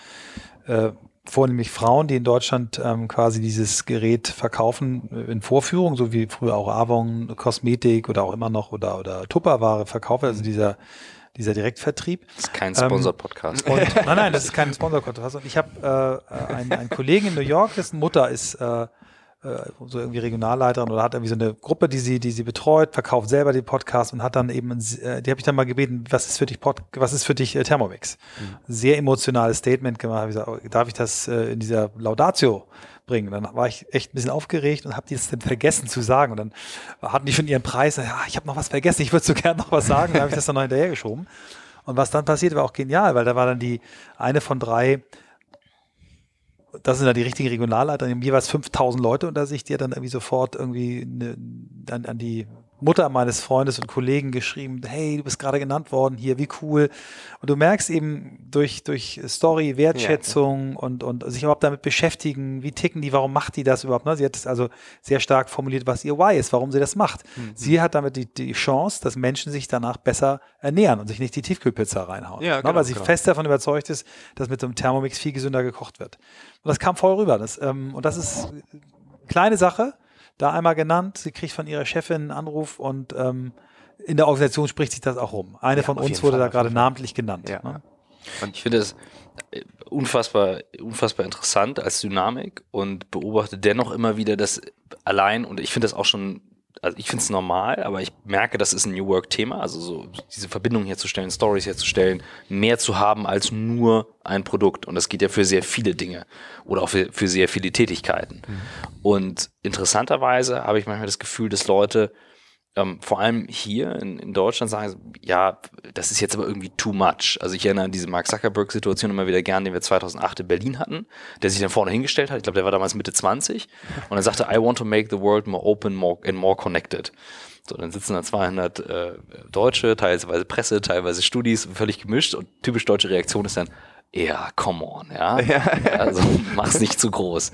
B: äh, vornehmlich Frauen, die in Deutschland ähm, quasi dieses Gerät verkaufen äh, in Vorführung, so wie früher auch Avon, Kosmetik oder auch immer noch oder, oder Tupperware verkauft, also dieser, dieser Direktvertrieb.
A: Das ist kein
B: Ähm,
A: Sponsored-Podcast.
B: Und, nein, nein, das ist kein Sponsor-Kontrast. Und ich habe äh, einen, einen Kollegen in New York, dessen Mutter ist äh, äh, so irgendwie Regionalleiterin oder hat irgendwie so eine Gruppe, die sie, die sie betreut, verkauft selber den Podcast und hat dann eben, äh, die habe ich dann mal gebeten, was ist für dich Pod, was ist für dich äh, Thermomix? Sehr emotionales Statement gemacht. Hab ich gesagt, oh, darf ich das in dieser Laudatio bringen? Dann war ich echt ein bisschen aufgeregt und habe das dann vergessen zu sagen. Und dann hatten die schon ihren Preis. Ja, ich habe noch was vergessen. Ich würde so gerne noch was sagen. Dann habe ich das dann noch hinterhergeschoben. Und was dann passiert, war auch genial, weil da war dann die eine von drei, das sind dann die richtigen Regionalleiter, die haben jeweils 5000 Leute unter sich, die dann irgendwie sofort irgendwie eine, an, an die Mutter meines Freundes und Kollegen geschrieben, hey, du bist gerade genannt worden hier, wie cool. Und du merkst eben durch, durch Story, Wertschätzung und, und sich überhaupt damit beschäftigen, wie ticken die, warum macht die das überhaupt? Ne? Sie hat es also sehr stark formuliert, was ihr Why ist, warum sie das macht. Sie hat damit die, die Chance, dass Menschen sich danach besser ernähren und sich nicht die Tiefkühlpizza reinhauen.
C: Ja,
B: ne?
C: genau,
B: Weil sie
C: genau.
B: fest davon überzeugt ist, dass mit so einem Thermomix viel gesünder gekocht wird. Und das kam voll rüber. Das, ähm, und das ist eine kleine Sache, da einmal genannt. Sie kriegt von ihrer Chefin einen Anruf und ähm, in der Organisation spricht sich das auch rum. Eine von
C: auf
B: uns wurde
C: Fall,
B: da gerade namentlich genannt.
C: Ja.
B: Ne?
A: Ich finde es äh, unfassbar, unfassbar interessant als Dynamik und beobachte dennoch immer wieder, dass allein, und ich finde das auch schon, also ich finde es normal, aber ich merke, das ist ein New Work-Thema, also so diese Verbindung herzustellen, Stories herzustellen, mehr zu haben als nur ein Produkt. Und das geht ja für sehr viele Dinge oder auch für, für sehr viele Tätigkeiten. Und interessanterweise habe ich manchmal das Gefühl, dass Leute ähm, vor allem hier in, in Deutschland sagen, ja, das ist jetzt aber irgendwie too much. Also ich erinnere an diese Mark Zuckerberg-Situation immer wieder gern, den wir 2008 in Berlin hatten, der sich dann vorne hingestellt hat. Ich glaube, der war damals Mitte 20 und er sagte, I want to make the world more open more, and more connected. So, dann sitzen da 200 äh, Deutsche, teilweise Presse, teilweise Studis, völlig gemischt und typisch deutsche Reaktion ist dann, ja, come on, ja. Also mach's nicht zu groß.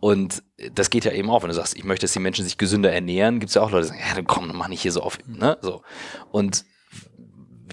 A: Und das geht ja eben auch, wenn du sagst, ich möchte, dass die Menschen sich gesünder ernähren, gibt es ja auch Leute, die sagen, ja, dann komm, dann mach nicht hier so auf, ne, so. Und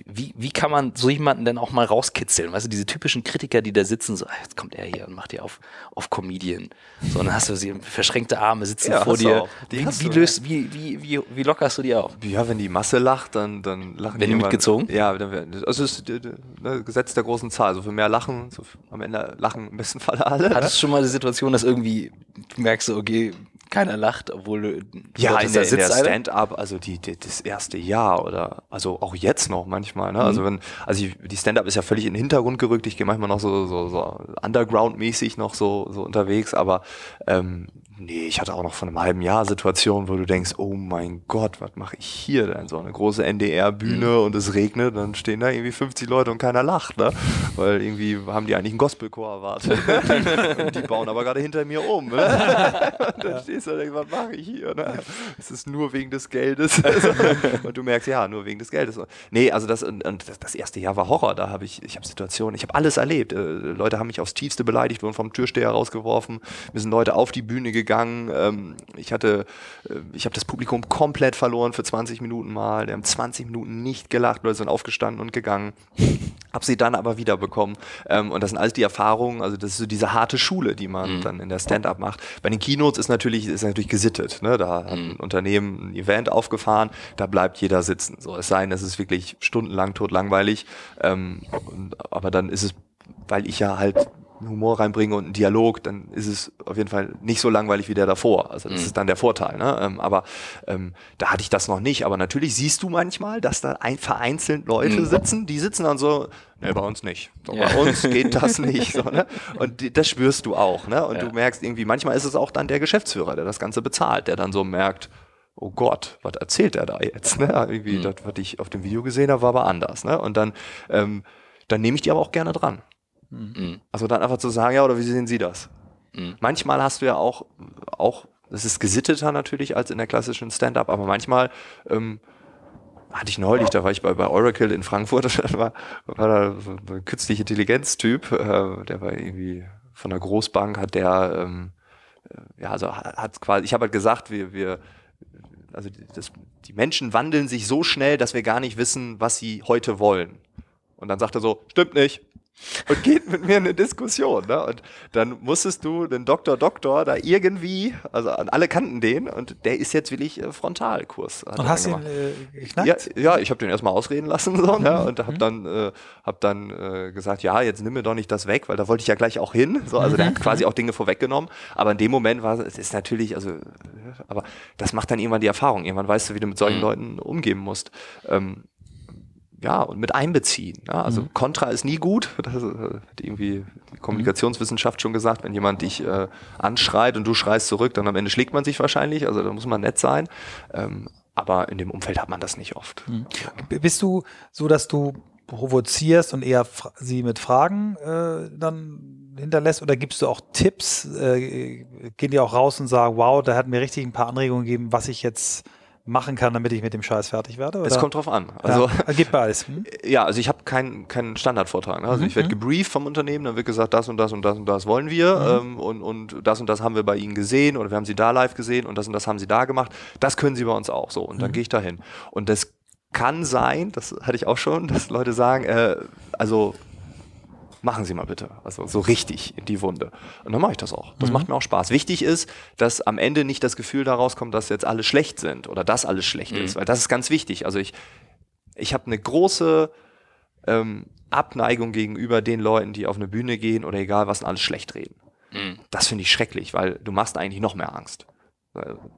A: wie, wie kann man so jemanden denn auch mal rauskitzeln? Weißt du, diese typischen Kritiker, die da sitzen, so, ah, jetzt kommt er hier und macht dir auf, auf Comedian. So, und dann hast du sie verschränkte Arme sitzen
C: Ja,
A: vor dir. Wie, wie löst, wie, wie, wie, wie lockerst du die auf?
C: Ja, wenn die Masse lacht, dann, dann lachen
A: Werden die mitgezogen?
C: Ja, dann werden, also es ist äh, ne, Gesetz der großen Zahl. Also für mehr Lachen, so am Ende lachen im besten Falle alle.
A: Hattest du schon mal die Situation, dass irgendwie du merkst, du, okay, keiner lacht, obwohl
C: Ja, in der, in der? Stand-up, also die, die, das erste Jahr oder also auch jetzt noch manchmal. Ne? Also wenn, also ich, die Stand-up ist ja völlig in den Hintergrund gerückt. Ich gehe manchmal noch so, so, so Underground-mäßig noch so, so unterwegs, aber ähm, nee, ich hatte auch noch vor einem halben Jahr Situationen, wo du denkst, oh mein Gott, was mache ich hier denn? So eine große NDR-Bühne und es regnet, dann stehen da irgendwie 50 Leute und keiner lacht, ne? Weil irgendwie haben die eigentlich einen Gospelchor erwartet. die bauen aber gerade hinter mir um. Ne? Und dann stehst du und denkst, was mache ich hier? Ne? Es ist nur wegen des Geldes. Und du merkst, ja, nur wegen des Geldes. Nee, also das, und, und das, das erste Jahr war Horror. Da habe ich, ich habe Situationen, ich habe alles erlebt. Äh, Leute haben mich aufs Tiefste beleidigt, wurden vom Türsteher rausgeworfen. Mir sind Leute auf die Bühne gegangen. Ähm, ich hatte, äh, ich habe das Publikum komplett verloren für 20 Minuten mal. Die haben 20 Minuten nicht gelacht, Leute sind aufgestanden und gegangen. Hab sie dann aber wiederbekommen. Ähm, und das sind alles die Erfahrungen, also das ist so diese harte Schule, die man dann in der Stand-up macht. Bei den Keynotes ist natürlich, ist natürlich gesittet. Ne? Da hat ein Unternehmen ein Event aufgefahren, da bleibt jeder sitzen. So, es sei denn, es ist wirklich stundenlang totlangweilig. Ähm, und, aber dann ist es, weil ich ja halt einen Humor reinbringe und einen Dialog, dann ist es auf jeden Fall nicht so langweilig wie der davor. Also das ist dann der Vorteil. Ne? Ähm, aber ähm, da hatte ich das noch nicht. Aber natürlich siehst du manchmal, dass da ein, vereinzelt Leute sitzen, die sitzen dann so, ne, bei uns nicht. So,
A: Ja.
C: Bei uns geht das nicht. So, ne? Und die, das spürst du auch. Ne? Und
A: Ja.
C: du merkst irgendwie, manchmal ist es auch dann der Geschäftsführer, der das Ganze bezahlt, der dann so merkt, oh Gott, was erzählt er da jetzt? Ne? Irgendwie, das, was ich auf dem Video gesehen habe, war aber anders. Ne? Und dann, ähm, dann nehme ich die aber auch gerne dran.
A: Mhm.
C: Also dann einfach zu sagen, ja, oder wie sehen Sie das?
A: Mhm.
C: Manchmal hast du ja auch, auch, das ist gesitteter natürlich als in der klassischen Stand-up, aber manchmal ähm, hatte ich neulich, da war ich bei, bei Oracle in Frankfurt, da war, war da so ein künstliche Intelligenz-Typ, äh, der war irgendwie von der Großbank, hat der, ähm, äh, ja, also hat quasi, ich habe halt gesagt, wir, wir, also das, die Menschen wandeln sich so schnell, dass wir gar nicht wissen, was sie heute wollen. Und dann sagt er so, stimmt nicht. Und geht mit mir in eine Diskussion. Ne? Und dann musstest du den Doktor Doktor da irgendwie, also an alle kannten den und der ist jetzt wirklich äh, Frontalkurs.
B: Und hast ihn äh, geknackt?
C: Ja, ja, ich habe den erstmal ausreden lassen so, ne? und habe dann, äh, hab dann äh, gesagt, ja, jetzt nimm mir doch nicht das weg, weil da wollte ich ja gleich auch hin. So, also der hat quasi auch Dinge vorweggenommen. Aber in dem Moment war es ist natürlich, also, aber das macht dann irgendwann die Erfahrung. Irgendwann weißt du, wie du mit solchen Leuten umgehen musst. Ähm, ja, und mit einbeziehen. Ja? Also Kontra ist nie gut. Das äh, hat irgendwie die Kommunikationswissenschaft schon gesagt, wenn jemand dich äh, anschreit und du schreist zurück, dann am Ende schlägt man sich wahrscheinlich. Also da muss man nett sein. Ähm, aber in dem Umfeld hat man das nicht oft.
B: B- Bist du so, dass du provozierst und eher sie mit Fragen äh, dann hinterlässt oder gibst du auch Tipps? Äh, gehen die auch raus und sagen, wow, da hat mir richtig ein paar Anregungen gegeben, was ich jetzt machen kann, damit ich mit dem Scheiß fertig werde? Oder?
C: Es kommt drauf an. Also
B: ja, geht beides. Hm?
C: Ja, also ich habe keinen keinen Standardvortrag. Ne? Also ich werde gebrieft vom Unternehmen, dann wird gesagt, das und das und das und das wollen wir ähm, und, und das und das haben wir bei Ihnen gesehen oder wir haben Sie da live gesehen und das und das haben Sie da gemacht. Das können Sie bei uns auch so und dann gehe ich dahin. Und das kann sein, das hatte ich auch schon, dass Leute sagen, äh, also machen Sie mal bitte, also so richtig in die Wunde. Und dann mache ich das auch. Das macht mir auch Spaß. Wichtig ist, dass am Ende nicht das Gefühl daraus kommt, dass jetzt alle schlecht sind oder dass alles schlecht ist, weil das ist ganz wichtig. Also ich, ich habe eine große ähm, Abneigung gegenüber den Leuten, die auf eine Bühne gehen oder egal was und alles schlecht reden. Das finde ich schrecklich, weil du machst eigentlich noch mehr Angst.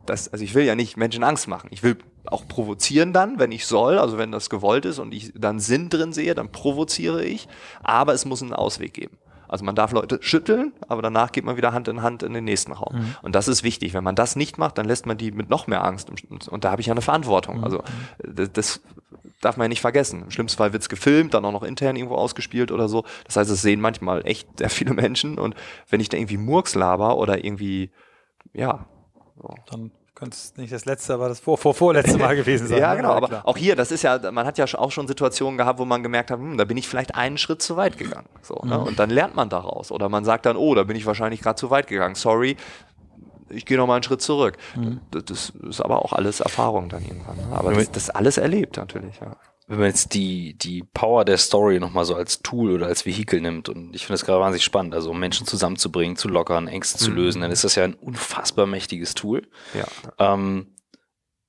C: Das, also ich will ja nicht Menschen Angst machen. Ich will auch provozieren dann, wenn ich soll, also wenn das gewollt ist und ich dann Sinn drin sehe, dann provoziere ich, aber es muss einen Ausweg geben. Also man darf Leute schütteln, aber danach geht man wieder Hand in Hand in den nächsten Raum. Und das ist wichtig. Wenn man das nicht macht, dann lässt man die mit noch mehr Angst. Und, und da habe ich ja eine Verantwortung. Also das, das darf man ja nicht vergessen. Im schlimmsten Fall wird es gefilmt, dann auch noch intern irgendwo ausgespielt oder so. Das heißt, es sehen manchmal echt sehr viele Menschen. Und wenn ich da irgendwie Murks laber oder irgendwie, ja,
B: Dann könnte es nicht das letzte, aber das vor, vor, vorletzte Mal gewesen sein.
C: Ja,
B: ne?
C: genau. Aber auch hier, das ist ja, man hat ja auch schon Situationen gehabt, wo man gemerkt hat, hm, da bin ich vielleicht einen Schritt zu weit gegangen. So, ne? Und dann lernt man daraus. Oder man sagt dann, oh, da bin ich wahrscheinlich gerade zu weit gegangen. Sorry. ich gehe noch mal einen Schritt zurück. Mhm. Das, das, ist aber auch alles Erfahrung dann irgendwann. Ne? Aber das, das alles erlebt natürlich, ja
A: wenn man jetzt die, die Power der Story nochmal so als Tool oder als Vehikel nimmt, und ich finde das gerade wahnsinnig spannend, also um Menschen zusammenzubringen, zu lockern, Ängste mhm. zu lösen, dann ist das ja ein unfassbar mächtiges Tool.
C: Ja.
A: Ähm,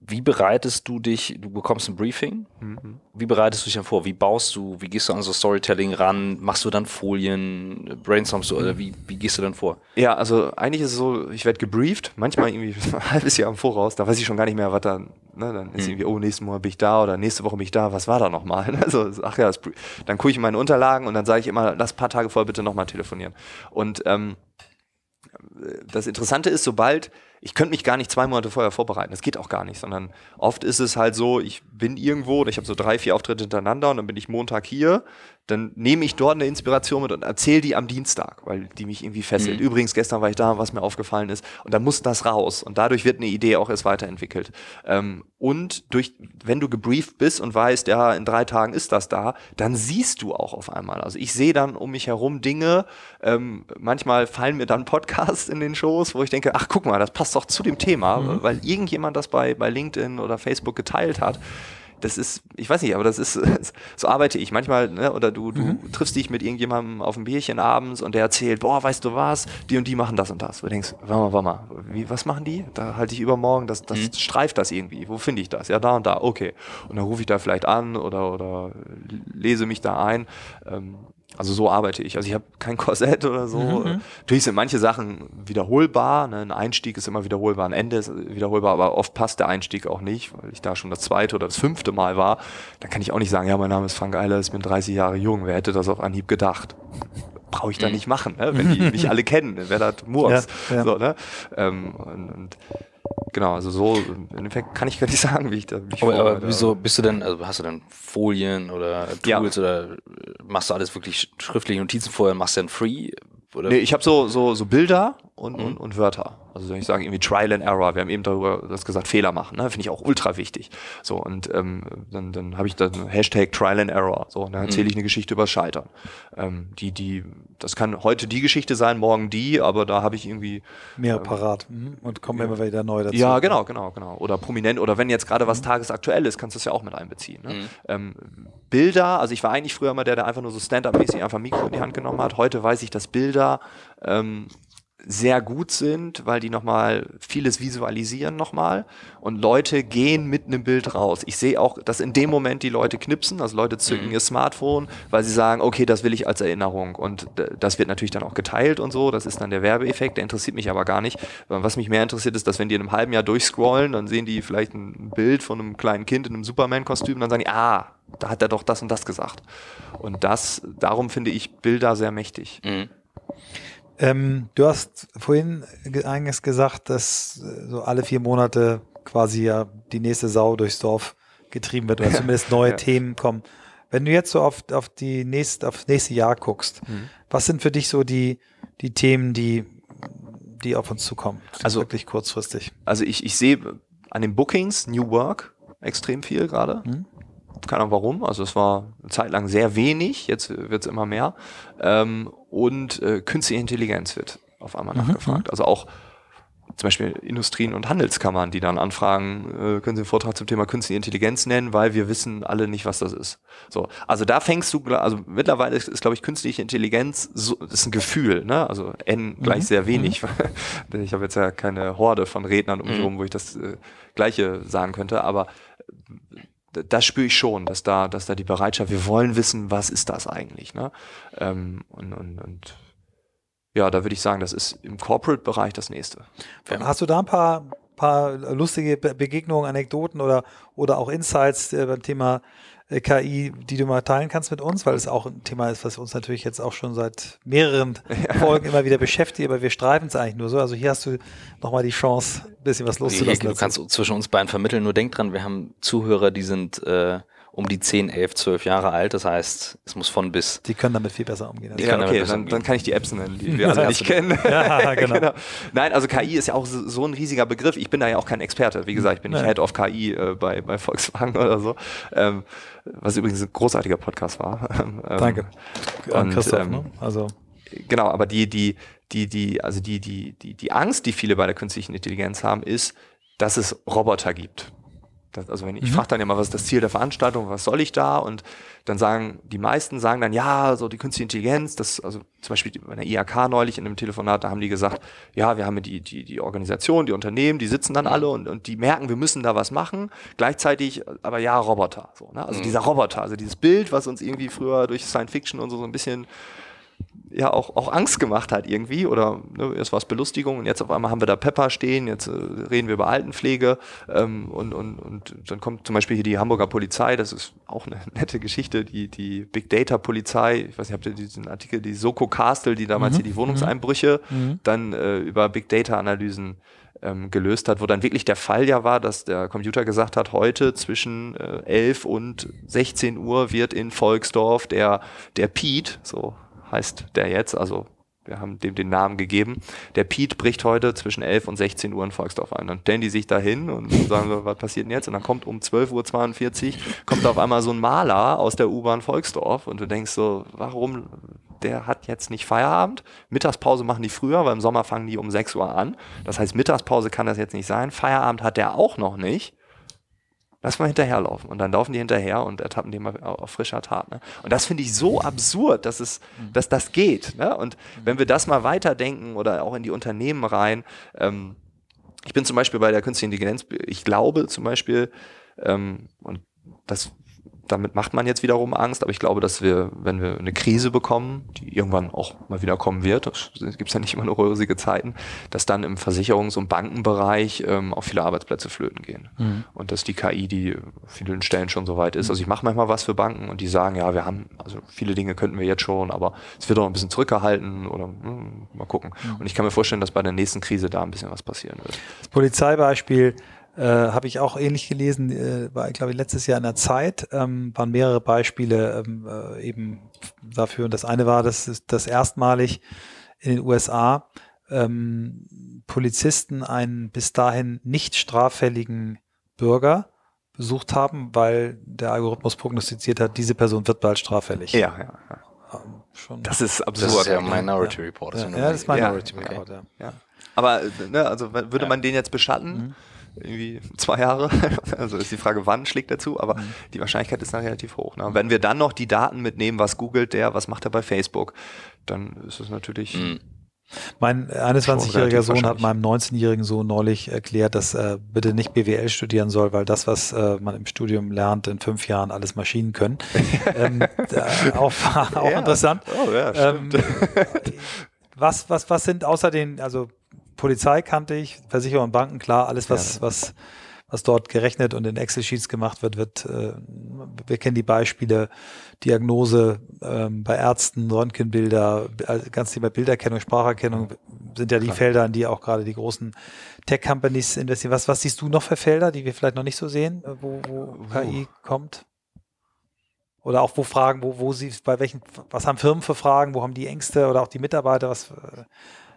A: wie bereitest du dich, du bekommst ein Briefing, mhm. wie bereitest du dich dann vor? Wie baust du, wie gehst du an so Storytelling ran? Machst du dann Folien, brainstormst du oder wie, wie gehst du dann vor?
C: Ja, also eigentlich ist es so, ich werde gebrieft, manchmal irgendwie ein halbes Jahr im Voraus, da weiß ich schon gar nicht mehr, was da, ne, dann ist mhm. irgendwie, oh, nächsten Monat bin ich da oder nächste Woche bin ich da, was war da nochmal? Also, ach ja, das, dann gucke ich in meine Unterlagen und dann sage ich immer, lass ein paar Tage vorher bitte nochmal telefonieren. Und ähm, das Interessante ist, sobald ich könnte mich gar nicht zwei Monate vorher vorbereiten. Das geht auch gar nicht, sondern oft ist es halt so, ich bin irgendwo oder ich habe so drei, vier Auftritte hintereinander und dann bin ich Montag hier, dann nehme ich dort eine Inspiration mit und erzähle die am Dienstag, weil die mich irgendwie fesselt. Mhm. Übrigens, gestern war ich da, was mir aufgefallen ist und dann muss das raus und dadurch wird eine Idee auch erst weiterentwickelt. Ähm, und durch, wenn du gebrieft bist und weißt, ja, in drei Tagen ist das da, dann siehst du auch auf einmal. Also ich sehe dann um mich herum Dinge, ähm, manchmal fallen mir dann Podcasts in den Shows, wo ich denke, ach guck mal, das passt doch zu dem Thema, mhm. weil irgendjemand das bei, bei LinkedIn oder Facebook geteilt hat das ist, ich weiß nicht, aber das ist, so arbeite ich manchmal, ne? oder du, du mhm. triffst dich mit irgendjemandem auf ein Bierchen abends und der erzählt, boah, weißt du was, die und die machen das und das. Du denkst, warte mal, warte mal, wie, was machen die? Da halte ich übermorgen, das, das mhm. streift das irgendwie. Wo finde ich das? Ja, da und da, okay. Und dann rufe ich da vielleicht an oder, oder lese mich da ein. Ähm, also so arbeite ich. Also ich habe kein Korsett oder so. Mhm. Natürlich sind manche Sachen wiederholbar. Ne? Ein Einstieg ist immer wiederholbar, ein Ende ist wiederholbar, aber oft passt der Einstieg auch nicht, weil ich da schon das zweite oder das fünfte Mal war. Da kann ich auch nicht sagen, ja, mein Name ist Frank Eiler, ich bin 30 Jahre jung. Wer hätte das auf Anhieb gedacht? Brauche ich da mhm. nicht machen, ne? wenn die mich alle kennen. Wer das Murks. Ja, ja. So, ne? Ähm, und, und Genau, also so, im Endeffekt kann ich gar nicht sagen, wie ich da mich
A: aber, aber wieso bist du denn, also hast du dann Folien oder Tools ja. oder machst du alles wirklich schriftliche Notizen vorher, machst dann Free?
C: Oder? Nee, ich habe so, so, so Bilder und, mhm. und, und Wörter. Also wenn ich sage irgendwie Trial and Error, wir haben eben darüber das gesagt, Fehler machen, ne? finde ich auch ultra wichtig. So und ähm, dann, dann habe ich dann Hashtag Trial and Error. So und dann erzähle ich mhm. eine Geschichte über Scheitern. Ähm, die die das kann heute die Geschichte sein, morgen die, aber da habe ich irgendwie
B: mehr ähm, parat mhm. und kommen ja. immer wieder neu dazu.
C: Ja, genau, genau, genau. Oder prominent oder wenn jetzt gerade was mhm. tagesaktuell ist, kannst du es ja auch mit einbeziehen. Ne? Mhm. Ähm, Bilder, also ich war eigentlich früher immer der, der einfach nur so Stand-up-mäßig einfach Mikro in die Hand genommen hat. Heute weiß ich, dass Bilder ähm, sehr gut sind, weil die nochmal vieles visualisieren nochmal und Leute gehen mit einem Bild raus. Ich sehe auch, dass in dem Moment die Leute knipsen, also Leute zücken mhm. ihr Smartphone, weil sie sagen, okay, das will ich als Erinnerung und das wird natürlich dann auch geteilt und so, das ist dann der Werbeeffekt, der interessiert mich aber gar nicht. Was mich mehr interessiert ist, dass wenn die in einem halben Jahr durchscrollen, dann sehen die vielleicht ein Bild von einem kleinen Kind in einem Superman-Kostüm und dann sagen die, ah, da hat er doch das und das gesagt. Und das, darum finde ich Bilder sehr mächtig. Mhm.
B: Ähm, du hast vorhin eingangs gesagt, dass äh, so alle vier Monate quasi ja die nächste Sau durchs Dorf getrieben wird oder zumindest neue ja. Themen kommen. Wenn du jetzt so auf, auf, die nächste, auf das nächste Jahr guckst, mhm. was sind für dich so die, die Themen, die, die auf uns zukommen?
C: Also wirklich kurzfristig. Also ich, ich sehe an den Bookings New Work extrem viel gerade. Mhm keine Ahnung warum. Also es war eine Zeit lang sehr wenig, jetzt wird es immer mehr. Ähm, und äh, künstliche Intelligenz wird auf einmal mhm. nachgefragt. Mhm. Also auch zum Beispiel Industrien und Handelskammern, die dann anfragen, äh, können Sie einen Vortrag zum Thema künstliche Intelligenz nennen, weil wir wissen alle nicht, was das ist. So, also da fängst du, also mittlerweile ist, ist glaube ich, künstliche Intelligenz so, ist ein Gefühl, ne? Also N gleich mhm. sehr wenig. Mhm. ich habe jetzt ja keine Horde von Rednern um mich herum, mhm. wo ich das äh, Gleiche sagen könnte, aber das spüre ich schon, dass da, dass da die Bereitschaft, wir wollen wissen, was ist das eigentlich, ne? Ähm, und, und, und ja, da würde ich sagen, das ist im Corporate-Bereich das nächste.
B: Hast du da ein paar, paar lustige Begegnungen, Anekdoten oder, oder auch Insights äh, beim Thema KI, die du mal teilen kannst mit uns, weil es auch ein Thema ist, was uns natürlich jetzt auch schon seit mehreren ja. Folgen immer wieder beschäftigt, aber wir streifen es eigentlich nur so. Also hier hast du nochmal die Chance, ein bisschen was loszulassen.
A: Du kannst zwischen uns beiden vermitteln, nur denk dran, wir haben Zuhörer, die sind äh, um die 10, 11, 12 Jahre alt. Das heißt, es muss von bis.
B: Die können damit viel besser umgehen.
C: Ja, okay, dann, dann, kann ich die Apps nennen, die wir alle nicht kennen. Ja, genau. genau. Nein, also KI ist ja auch so, so, ein riesiger Begriff. Ich bin da ja auch kein Experte. Wie gesagt, ich bin nicht Head of KI äh, bei, bei Volkswagen oder so. Ähm, was übrigens ein großartiger Podcast war.
B: Ähm, Danke.
C: Und, Christoph, ähm, ne? Also genau, aber die, die, die, die, also die, die, die, die Angst, die viele bei der künstlichen Intelligenz haben, ist, dass es Roboter gibt. Das, also wenn ich, ich
B: Mhm.
C: frage dann immer, was ist das Ziel der Veranstaltung, was soll ich da? Und dann sagen, die meisten sagen dann, ja, so die künstliche Intelligenz, das, also zum Beispiel bei der IHK neulich in einem Telefonat, da haben die gesagt, ja, wir haben die, die, die Organisation, die Unternehmen, die sitzen dann alle und, und die merken, wir müssen da was machen. Gleichzeitig, aber ja, Roboter. So, ne? Also dieser Roboter, also dieses Bild, was uns irgendwie früher durch Science Fiction und so, so ein bisschen ja auch, auch Angst gemacht hat irgendwie oder ne, erst war es Belustigung und jetzt auf einmal haben wir da Pepper stehen, jetzt äh, reden wir über Altenpflege ähm, und, und, und dann kommt zum Beispiel hier die Hamburger Polizei, das ist auch eine nette Geschichte, die, die Big Data Polizei, ich weiß nicht, habt ihr diesen Artikel, die Soko Castle, die damals hier die Wohnungseinbrüche dann äh, über Big Data Analysen ähm, gelöst hat, wo dann wirklich der Fall ja war, dass der Computer gesagt hat, heute zwischen äh, 11 und 16 Uhr wird in Volksdorf der, der Pete, so heißt der jetzt, also wir haben dem den Namen gegeben, der Pete bricht heute zwischen 11 und 16 Uhr in Volksdorf ein. Dann stellen die sich da hin und sagen so, was passiert denn jetzt? Und dann kommt um 12.42 Uhr, kommt auf einmal so ein Maler aus der U-Bahn Volksdorf und du denkst so, warum, der hat jetzt nicht Feierabend? Mittagspause machen die früher, weil im Sommer fangen die um 6 Uhr an. Das heißt, Mittagspause kann das jetzt nicht sein. Feierabend hat der auch noch nicht. Lass mal hinterherlaufen. Und dann laufen die hinterher und ertappen die mal auf frischer Tat. Ne? Und das finde ich so absurd, dass, es, dass das geht. Ne? Und wenn wir das mal weiterdenken oder auch in die Unternehmen rein, ähm, ich bin zum Beispiel bei der künstlichen Intelligenz, ich glaube zum Beispiel, ähm, und das damit macht man jetzt wiederum Angst, aber ich glaube, dass wir, wenn wir eine Krise bekommen, die irgendwann auch mal wieder kommen wird, gibt ja nicht immer nur rosige Zeiten, dass dann im Versicherungs- und Bankenbereich ähm, auch viele Arbeitsplätze flöten gehen. Und dass die KI, die auf vielen Stellen schon so weit ist. Also ich mache manchmal was für Banken und die sagen, ja, wir haben, also viele Dinge könnten wir jetzt schon, aber es wird auch ein bisschen zurückgehalten oder hm, mal gucken. Und ich kann mir vorstellen, dass bei der nächsten Krise da ein bisschen was passieren wird.
B: Das Polizeibeispiel äh, habe ich auch ähnlich gelesen, äh, war, glaube ich, letztes Jahr in der Zeit, ähm, waren mehrere Beispiele ähm, äh, eben dafür. Und das eine war, dass es das erstmalig in den USA ähm, Polizisten einen bis dahin nicht straffälligen Bürger besucht haben, weil der Algorithmus prognostiziert hat, diese Person wird bald straffällig.
C: Ja, ja. ja.
B: Ähm, schon.
C: Das ist
A: Das
C: absurd.
A: ist ja. Minority Report.
B: ja, ja, das ist Minority
A: Okay.
B: Report, ja.
C: Ja. Aber äh, ne, also würde
A: Ja.
C: man den jetzt beschatten, irgendwie zwei Jahre, also ist die Frage, wann schlägt er zu, aber die Wahrscheinlichkeit ist dann relativ hoch. Ne? Und Wenn wir dann noch die Daten mitnehmen, was googelt der, was macht er bei Facebook, dann ist es natürlich.
A: Mhm.
B: Mein äh, 21-jähriger
C: relativ
B: Sohn hat meinem 19-jährigen Sohn neulich erklärt, dass er bitte nicht BWL studieren soll, weil das, was äh, man im Studium lernt, in fünf Jahren alles Maschinen können. ähm, da, auch auch
C: Ja.
B: interessant.
C: Oh ja,
B: Ähm, was, was, was sind außer den, also Polizei kannte ich, Versicherung und Banken, klar, alles, was,
C: Ja.
B: was, was dort gerechnet und in Excel-Sheets gemacht wird, wird, äh, wir kennen die Beispiele, Diagnose ähm, bei Ärzten, Röntgenbilder, also ganz Thema Bilderkennung, Spracherkennung sind ja die
C: Klar.
B: Felder, in die auch gerade die großen Tech-Companies investieren. Was, was siehst du noch für Felder, die wir vielleicht noch nicht so sehen, äh, wo, wo KI kommt? Oder auch wo Fragen, wo, wo sie, bei welchen, was haben Firmen für Fragen, wo haben die Ängste oder auch die Mitarbeiter, was, äh,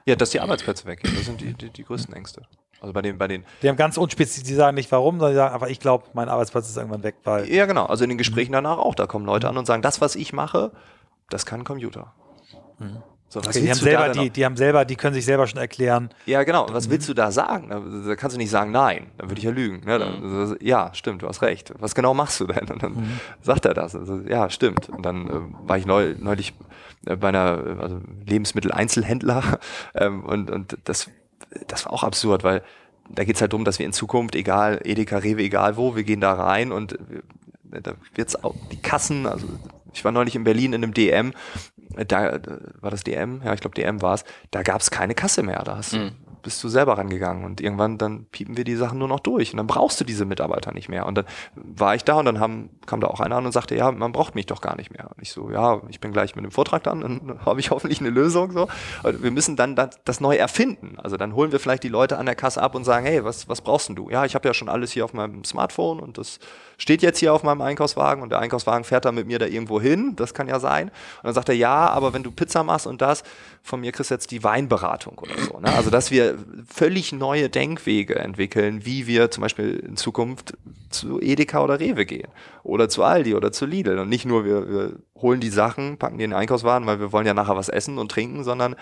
C: Ja, dass die Arbeitsplätze weggehen, das sind die, die, die größten Ängste. Also bei den, bei den,
B: die haben ganz unspezifisch, die sagen nicht warum, sondern die sagen einfach, ich glaube, mein Arbeitsplatz ist irgendwann weg, weil,
C: ja genau, also in den Gesprächen danach auch, da kommen Leute an und sagen, das, was ich mache, das kann ein Computer. So, was
B: okay, die,
C: willst
B: haben selber, die, die haben selber, die können sich selber schon erklären,
C: Ja, genau. Und was willst du da sagen? Da, kannst du nicht sagen, nein. Dann würde ich ja lügen. Ne? Dann, Ja, stimmt, du hast recht. Was genau machst du denn? Und dann sagt er das. Also, ja, stimmt. Und dann äh, war ich neu, neulich bei einer äh, also Lebensmitteleinzelhändler. Ähm, und, und das, das war auch absurd, weil da geht's halt darum, dass wir in Zukunft, egal, Edeka, Rewe, egal wo, wir gehen da rein und wir, da wird's auch die Kassen, also ich war neulich in Berlin in einem DM, da da war das DM, ja, ich glaube DM war es, da gab's keine Kasse mehr. Da hast, du- bist du selber rangegangen und irgendwann dann piepen wir die Sachen nur noch durch und dann brauchst du diese Mitarbeiter nicht mehr. Und dann war ich da und dann haben, kam da auch einer an und sagte, ja, man braucht mich doch gar nicht mehr. Und ich so, ja, ich bin gleich mit dem Vortrag dann, dann habe ich hoffentlich eine Lösung. So. Und wir müssen dann das, das neu erfinden. Also dann holen wir vielleicht die Leute an der Kasse ab und sagen, hey, was, was brauchst denn du? Ja, ich habe ja schon alles hier auf meinem Smartphone und das steht jetzt hier auf meinem Einkaufswagen und der Einkaufswagen fährt dann mit mir da irgendwo hin. Das kann ja sein. Und dann sagt er, ja, aber wenn du Pizza machst und das, von mir kriegst du jetzt die Weinberatung oder so. Ne? Also dass wir wir völlig neue Denkwege entwickeln, wie wir zum Beispiel in Zukunft zu Edeka oder Rewe gehen oder zu Aldi oder zu Lidl. Und nicht nur wir, wir holen die Sachen, packen die in den Einkaufswagen, weil wir wollen ja nachher was essen und trinken, sondern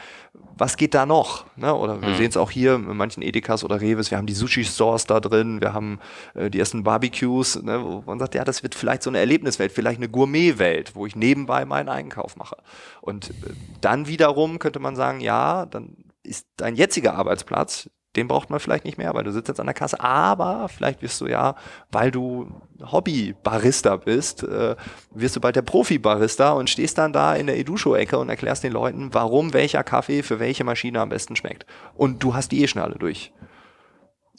C: was geht da noch? Ne? Oder wir
A: Mhm.
C: sehen es auch hier in manchen Edekas oder Reves, wir haben die Sushi-Stores da drin, wir haben äh, die ersten Barbecues, ne? wo man sagt, ja, das wird vielleicht so eine Erlebniswelt, vielleicht eine Gourmetwelt, wo ich nebenbei meinen Einkauf mache. Und äh, dann wiederum könnte man sagen, ja, dann ist dein jetziger Arbeitsplatz, den braucht man vielleicht nicht mehr, weil du sitzt jetzt an der Kasse, aber vielleicht wirst du ja, weil du Hobby-Barista bist, äh, wirst du bald der Profi-Barista und stehst dann da in der Edusho-Ecke und erklärst den Leuten, warum welcher Kaffee für welche Maschine am besten schmeckt. Und du hast die eh schon alle durch.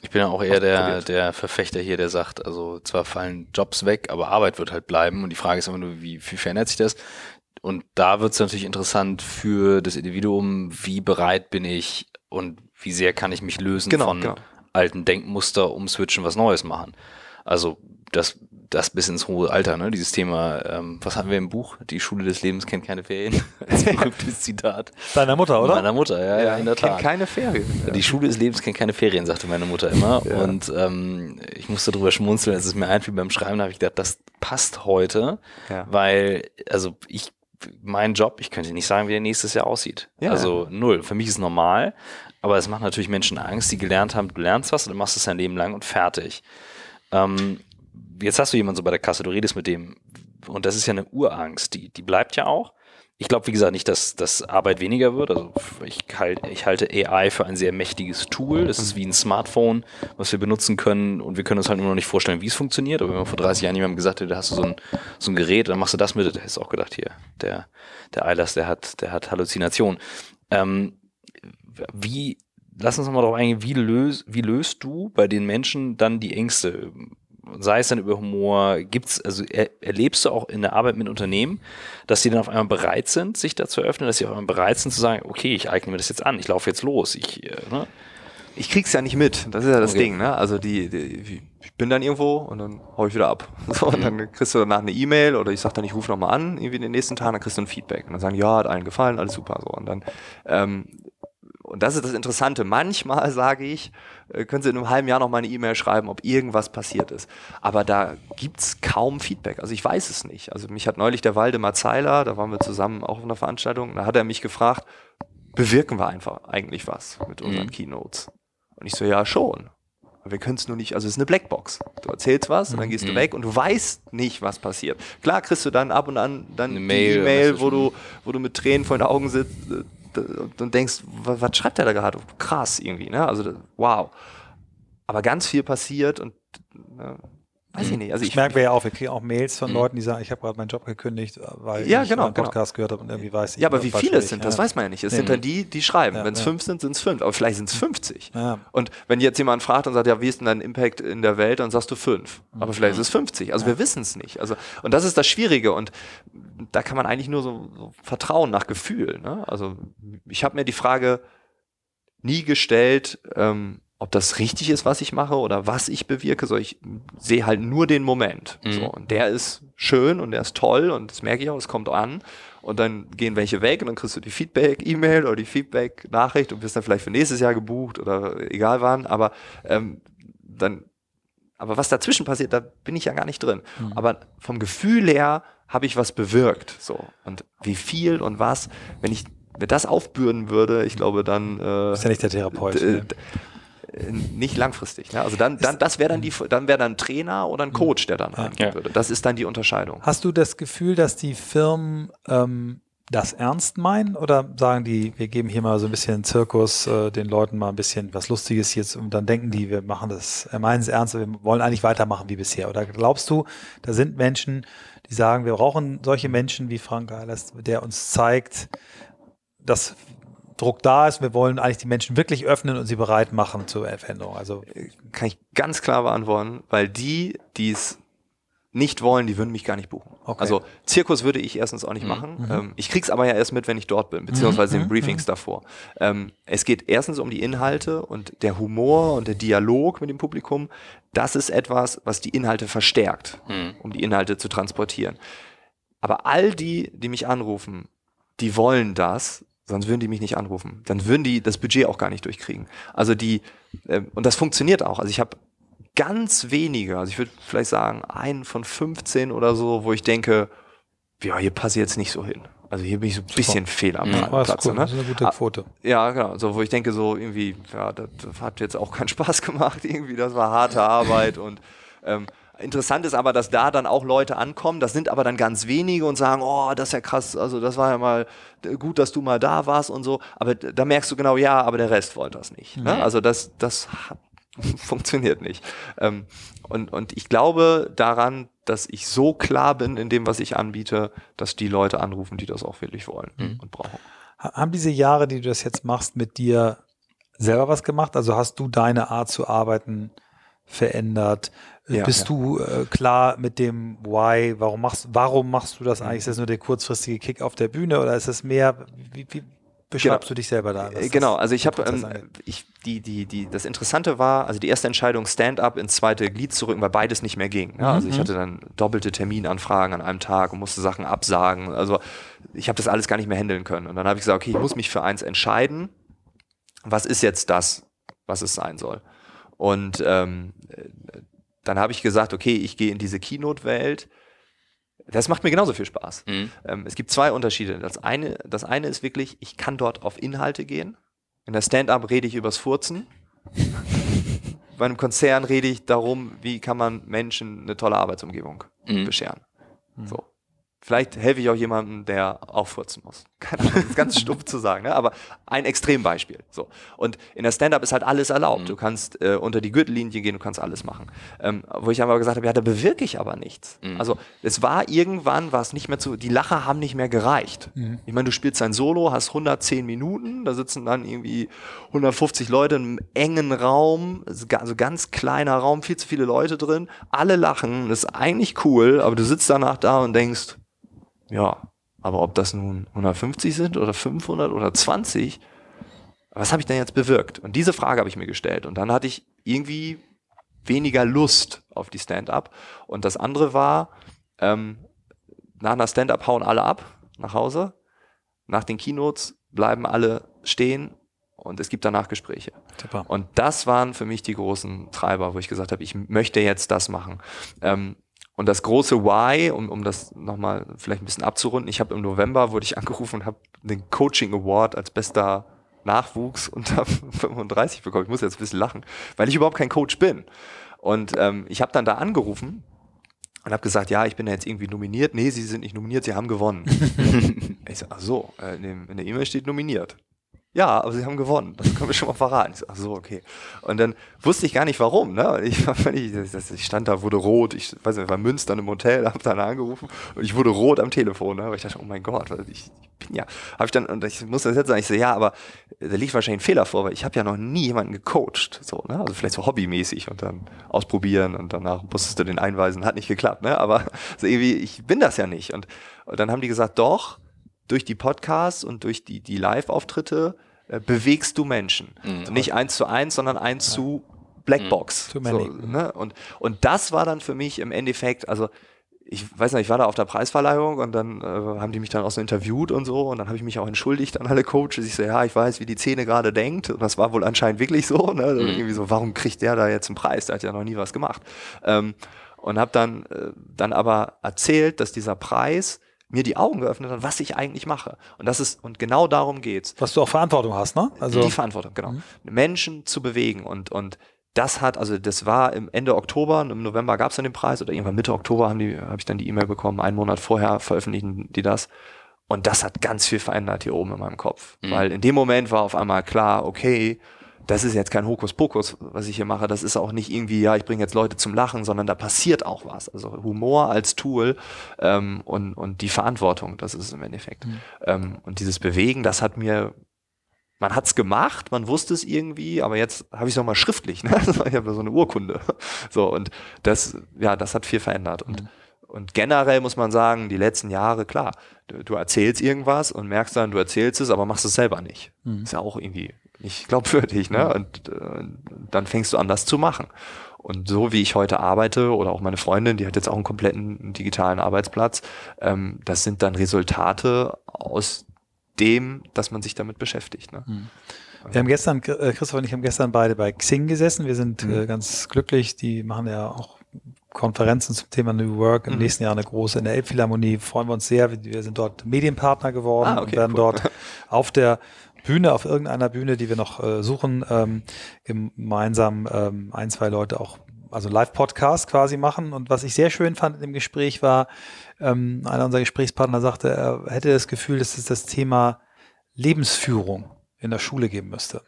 A: Ich bin ja auch eher der, der Verfechter hier, der sagt, also zwar fallen Jobs weg, aber Arbeit wird halt bleiben. Und die Frage ist immer nur, wie, wie verändert sich das? Und da wird es natürlich interessant für das Individuum, wie bereit bin ich und wie sehr kann ich mich lösen
C: Genau,
A: von
C: genau.
A: alten Denkmuster, umswitchen, was Neues machen. Also das, das bis ins hohe Alter, ne? Dieses Thema, ähm, was hatten wir im Buch? Die Schule des Lebens kennt keine Ferien. Als berühmtes Zitat.
B: Deiner Mutter, oder?
A: Meiner Mutter, ja, ja, in der
C: kennt
A: Tat.
C: keine Ferien.
A: Die Schule des Lebens kennt keine Ferien, sagte meine Mutter immer.
C: Ja.
A: Und ähm, ich musste drüber schmunzeln, als es mir einfiel beim Schreiben, da habe ich gedacht, das passt heute,
C: Ja.
A: weil, also ich, mein Job, ich könnte nicht sagen, wie der nächstes Jahr aussieht.
C: Ja.
A: Also null. Für mich ist es normal, aber es macht natürlich Menschen Angst, die gelernt haben, du lernst was und du machst es dein Leben lang und fertig. Ähm, jetzt hast du jemanden so bei der Kasse, du redest mit dem und das ist ja eine Urangst, die, die bleibt ja auch. Ich glaube, wie gesagt, nicht, dass, dass Arbeit weniger wird. Also ich, halt, ich halte AI für ein sehr mächtiges Tool. Das ist wie ein Smartphone, was wir benutzen können und wir können uns halt nur noch nicht vorstellen, wie es funktioniert. Aber wenn man vor 30 Jahren jemandem gesagt hätte, da hast du so ein, so ein Gerät, dann machst du das mit, der hättest auch gedacht, hier, der, der Eilers, der hat, der hat Halluzination. Ähm, wie, lass uns nochmal darauf eingehen, wie, löst wie löst du bei den Menschen dann die Ängste? Sei es dann über Humor, gibt's, also er, erlebst du auch in der Arbeit mit Unternehmen, dass sie dann auf einmal bereit sind, sich da zu öffnen, dass sie auf einmal bereit sind zu sagen, okay, ich eigne mir das jetzt an, ich laufe jetzt los, ich, äh, ne?
C: Ich krieg's ja nicht mit. Das ist ja das
A: Okay.
C: Ding, ne? Also die, die, ich bin dann irgendwo und dann hau ich wieder ab. So, und dann kriegst du danach eine E-Mail oder ich sag dann, ich rufe nochmal an, irgendwie in den nächsten Tagen, dann kriegst du ein Feedback. Und dann sagen, ja, hat allen gefallen, alles super. So. Und dann, ähm, und das ist das Interessante. Manchmal sage ich, äh, können Sie in einem halben Jahr noch mal eine E-Mail schreiben, ob irgendwas passiert ist. Aber da gibt's kaum Feedback. Also ich weiß es nicht. Also mich hat neulich der Waldemar Zeiler, da waren wir zusammen auch auf einer Veranstaltung, da hat er mich gefragt, bewirken wir einfach eigentlich was mit unseren
A: Mhm.
C: Keynotes? Und ich so, ja, schon. Aber wir können es nur nicht, also es ist eine Blackbox. Du erzählst was und dann gehst du
A: Mhm.
C: weg und du weißt nicht, was passiert. Klar kriegst du dann ab und an dann
A: Eine
C: E-Mail,
A: was
C: wo du, wo du mit Tränen vor den Augen sitzt äh, und denkst, was, was schreibt der da gerade? Krass irgendwie, ne? Also wow. Aber ganz viel passiert und äh, weiß ich nicht. Also
B: Ich
C: ich,
B: merke wir ja auch, wir kriegen auch Mails von
A: Mhm.
B: Leuten, die sagen, ich habe gerade meinen Job gekündigt, weil
C: Ja,
B: ich
C: genau,
B: einen Podcast gehört habe und irgendwie weiß ich.
C: ja, aber wie viele es sind, das
B: ja.
C: weiß man ja nicht. Es
B: Nee.
C: sind dann die, die schreiben.
B: Ja,
C: Wenn es
B: ja.
C: fünf sind, sind es fünf. Aber vielleicht sind es 50.
B: Ja.
C: Und wenn jetzt jemand fragt und sagt, ja, wie ist denn dein Impact in der Welt, dann sagst du fünf. Aber vielleicht ist es 50. Also wir wissen es nicht. Also, und das ist das Schwierige. Und da kann man eigentlich nur so, so vertrauen nach Gefühl. Ne? Also ich habe mir die Frage nie gestellt, ähm, ob das richtig ist, was ich mache oder was ich bewirke. So, ich sehe halt nur den Moment.
A: Mhm.
C: So, und der ist schön und der ist toll und das merke ich auch, es kommt an. Und dann gehen welche weg und dann kriegst du die Feedback-E-Mail oder die Feedback-Nachricht und wirst dann vielleicht für nächstes Jahr gebucht oder egal wann. Aber ähm, dann, aber was dazwischen passiert, da bin ich ja gar nicht drin.
B: Mhm.
C: Aber vom Gefühl her habe ich was bewirkt. So. Und wie viel und was, wenn ich mir das aufbürden würde, ich glaube, dann äh,
B: Ist ja nicht der Therapeut.
C: d-
B: ne?
C: Nicht langfristig. Ne? Also dann, dann das wäre dann die, dann wäre dann ein Trainer oder ein Coach, der dann reingehen
A: Ja.
C: würde. Das ist dann die Unterscheidung.
B: Hast du das Gefühl, dass die Firmen ähm, das ernst meinen oder sagen die, wir geben hier mal so ein bisschen Zirkus, äh, den Leuten mal ein bisschen was Lustiges jetzt und dann denken die, wir machen das, äh, meinen es ernst, wir wollen eigentlich weitermachen wie bisher? Oder glaubst du, da sind Menschen, die sagen, wir brauchen solche Menschen wie Frank Eilers, der uns zeigt, dass Druck da ist, wir wollen eigentlich die Menschen wirklich öffnen und sie bereit machen zur Veränderung. Also
C: Kann ich ganz klar beantworten, weil die, die es nicht wollen, die würden mich gar nicht buchen.
B: Okay.
C: Also Zirkus würde ich erstens auch nicht machen. Ähm, ich krieg's aber ja erst mit, wenn ich dort bin, beziehungsweise in Briefings davor. Ähm, es geht erstens um die Inhalte und der Humor und der Dialog mit dem Publikum. Das ist etwas, was die Inhalte verstärkt,
A: Mhm.
C: um die Inhalte zu transportieren. Aber all die, die mich anrufen, die wollen das, sonst würden die mich nicht anrufen. Dann würden die das Budget auch gar nicht durchkriegen. Also die, äh, und das funktioniert auch. Also ich habe ganz wenige, also ich würde vielleicht sagen, einen von 15 oder so, wo ich denke, ja, hier passe ich jetzt nicht so hin. Also hier bin ich so ein bisschen fehl am
B: Ja, das, ist
C: Platz.
B: cool.
C: Ne?
B: das ist eine gute
C: Ah,
B: Quote.
C: Ja, genau. So, wo ich denke, so irgendwie, ja, das, das hat jetzt auch keinen Spaß gemacht, irgendwie, das war harte Arbeit und ähm, interessant ist aber, dass da dann auch Leute ankommen, das sind aber dann ganz wenige und sagen, oh, das ist ja krass, also das war ja mal gut, dass du mal da warst und so, aber da merkst du genau, ja, aber der Rest wollte das nicht. Ne? Also das, das funktioniert nicht. Ähm, und, und ich glaube daran, dass ich so klar bin in dem, was ich anbiete, dass die Leute anrufen, die das auch wirklich wollen und brauchen.
B: Ha- Haben diese Jahre, die du das jetzt machst, mit dir selber was gemacht? Also hast du deine Art zu arbeiten verändert?
C: Ja,
B: Bist
C: ja.
B: du äh, klar mit dem Why? Warum machst, warum machst du das eigentlich? Ist das nur der kurzfristige Kick auf der Bühne oder ist es mehr? Wie, wie beschreibst du dich selber da?
C: Äh,
B: das-
C: Genau, also ich habe, ähm, ich, die, die, die, das Interessante war, also die erste Entscheidung, Stand-up ins zweite Glied zu rücken, weil beides nicht mehr ging. Ja, also ich hatte dann doppelte Terminanfragen an einem Tag und musste Sachen absagen. Also ich habe das alles gar nicht mehr handeln können. Und dann habe ich gesagt, okay, ich muss mich für eins entscheiden. Was ist jetzt das, was es sein soll? Und ähm, äh, dann habe ich gesagt, okay, ich gehe in diese Keynote-Welt. Das macht mir genauso viel Spaß.
A: Mhm.
C: Ähm, es gibt zwei Unterschiede. Das eine, das eine ist wirklich, ich kann dort auf Inhalte gehen. In der Stand-up rede ich übers Furzen. Bei einem Konzern rede ich darum, wie kann man Menschen eine tolle Arbeitsumgebung
A: Mhm.
C: bescheren. So. Vielleicht helfe ich auch jemandem, der auch furzen muss. Keine Ahnung, das ist ganz stumpf zu sagen, ne? aber ein Extrembeispiel. So. Und in der Stand-Up ist halt alles erlaubt. Du kannst äh, unter die Gürtellinie gehen, du kannst alles machen. Ähm, wo ich aber gesagt habe, ja, da bewirke ich aber nichts. Also es war irgendwann, war es nicht mehr zu, die Lacher haben nicht mehr gereicht. Ich meine, du spielst ein Solo, hast 110 Minuten, da sitzen dann irgendwie 150 Leute in einem engen Raum, also also ganz kleiner Raum, viel zu viele Leute drin, alle lachen, das ist eigentlich cool, aber du sitzt danach da und denkst, ja, aber ob das nun 150 sind oder 500 oder 20, was habe ich denn jetzt bewirkt? Und diese Frage habe ich mir gestellt. Und dann hatte ich irgendwie weniger Lust auf die Stand-up. Und das andere war, ähm, nach einer Stand-up hauen alle ab nach Hause. Nach den Keynotes bleiben alle stehen und es gibt danach Gespräche.
B: Super.
C: Und das waren für mich die großen Treiber, wo ich gesagt habe, ich möchte jetzt das machen. Ähm, und das große Why, um, um das nochmal vielleicht ein bisschen abzurunden, ich habe im November, wurde ich angerufen und habe den Coaching Award als bester Nachwuchs unter 35 bekommen. Ich muss jetzt ein bisschen lachen, weil ich überhaupt kein Coach bin. Und ähm, ich habe dann da angerufen und habe gesagt, ja, ich bin da jetzt irgendwie nominiert. Nee, Sie sind nicht nominiert, Sie haben gewonnen. ich so, ach so, äh, in, dem, in der E-Mail steht nominiert. Ja, aber sie haben gewonnen. Das können wir schon mal verraten. Ich so, ach so, okay. Und dann wusste ich gar nicht warum. Ne? Ich, ich stand da, wurde rot. Ich weiß nicht, war in Münster im Hotel, habe dann angerufen und ich wurde rot am Telefon. Ne? Aber ich dachte, oh mein Gott, weil ich, ich bin ja. Habe ich dann und ich muss das jetzt sagen. Ich so, ja, aber da liegt wahrscheinlich ein Fehler vor, weil ich habe ja noch nie jemanden gecoacht. So, ne? Also vielleicht so hobbymäßig und dann ausprobieren und danach musstest du den einweisen. Hat nicht geklappt. Ne? Aber so irgendwie, ich bin das ja nicht. Und, und dann haben die gesagt, doch durch die Podcasts und durch die, die Live-Auftritte äh, bewegst du Menschen.
A: Mhm.
C: Nicht eins zu eins, sondern eins zu Blackbox.
B: Many.
C: So, ne? und, und das war dann für mich im Endeffekt, also ich weiß nicht, ich war da auf der Preisverleihung und dann äh, haben die mich dann auch so interviewt und so und dann habe ich mich auch entschuldigt an alle Coaches. Ich so, ja, ich weiß, wie die Szene gerade denkt und das war wohl anscheinend wirklich so. Ne? Also Irgendwie so, warum kriegt der da jetzt einen Preis? Der hat ja noch nie was gemacht. Ähm, und habe dann, äh, dann aber erzählt, dass dieser Preis mir die Augen geöffnet hat, was ich eigentlich mache. Und das ist, und genau darum geht's.
B: Was du auch Verantwortung hast, ne? Also
C: die Verantwortung, genau. Menschen zu bewegen und, und das hat, also das war im Ende Oktober, und im November gab es dann den Preis oder irgendwann Mitte Oktober haben die, habe ich dann die E-Mail bekommen, einen Monat vorher veröffentlichen die das. Und das hat ganz viel verändert hier oben in meinem Kopf. Weil in dem Moment war auf einmal klar, okay, das ist jetzt kein Hokuspokus, was ich hier mache. Das ist auch nicht irgendwie, ja, ich bringe jetzt Leute zum Lachen, sondern da passiert auch was. Also Humor als Tool ähm, und, und die Verantwortung, das ist es im Endeffekt. Ähm, und dieses Bewegen, das hat mir man hat's gemacht, man wusste es irgendwie, aber jetzt habe ich es nochmal schriftlich. Ne? Ich habe so eine Urkunde. So, und das, ja, das hat viel verändert. Und, und generell muss man sagen, die letzten Jahre, klar, du, du erzählst irgendwas und merkst dann, du erzählst es, aber machst es selber nicht. Ist ja auch irgendwie nicht glaubwürdig, ne? Und äh, dann fängst du an, das zu machen. Und so wie ich heute arbeite oder auch meine Freundin, die hat jetzt auch einen kompletten digitalen Arbeitsplatz, ähm, das sind dann Resultate aus dem, dass man sich damit beschäftigt. Ne?
B: Mhm. Wir haben gestern, äh, Christoph und ich haben gestern beide bei Xing gesessen. Wir sind mhm. äh, ganz glücklich. Die machen ja auch Konferenzen zum Thema New Work. Im mhm. nächsten Jahr eine große in der Elbphilharmonie. Freuen wir uns sehr. Wir sind dort Medienpartner geworden ah, okay, und werden cool. dort auf der Bühne, auf irgendeiner Bühne, die wir noch äh, suchen, ähm, gemeinsam ähm, ein, zwei Leute auch, also Live-Podcast quasi machen. Und was ich sehr schön fand im Gespräch war, ähm, einer unserer Gesprächspartner sagte, er hätte das Gefühl, dass es das Thema Lebensführung in der Schule geben müsste.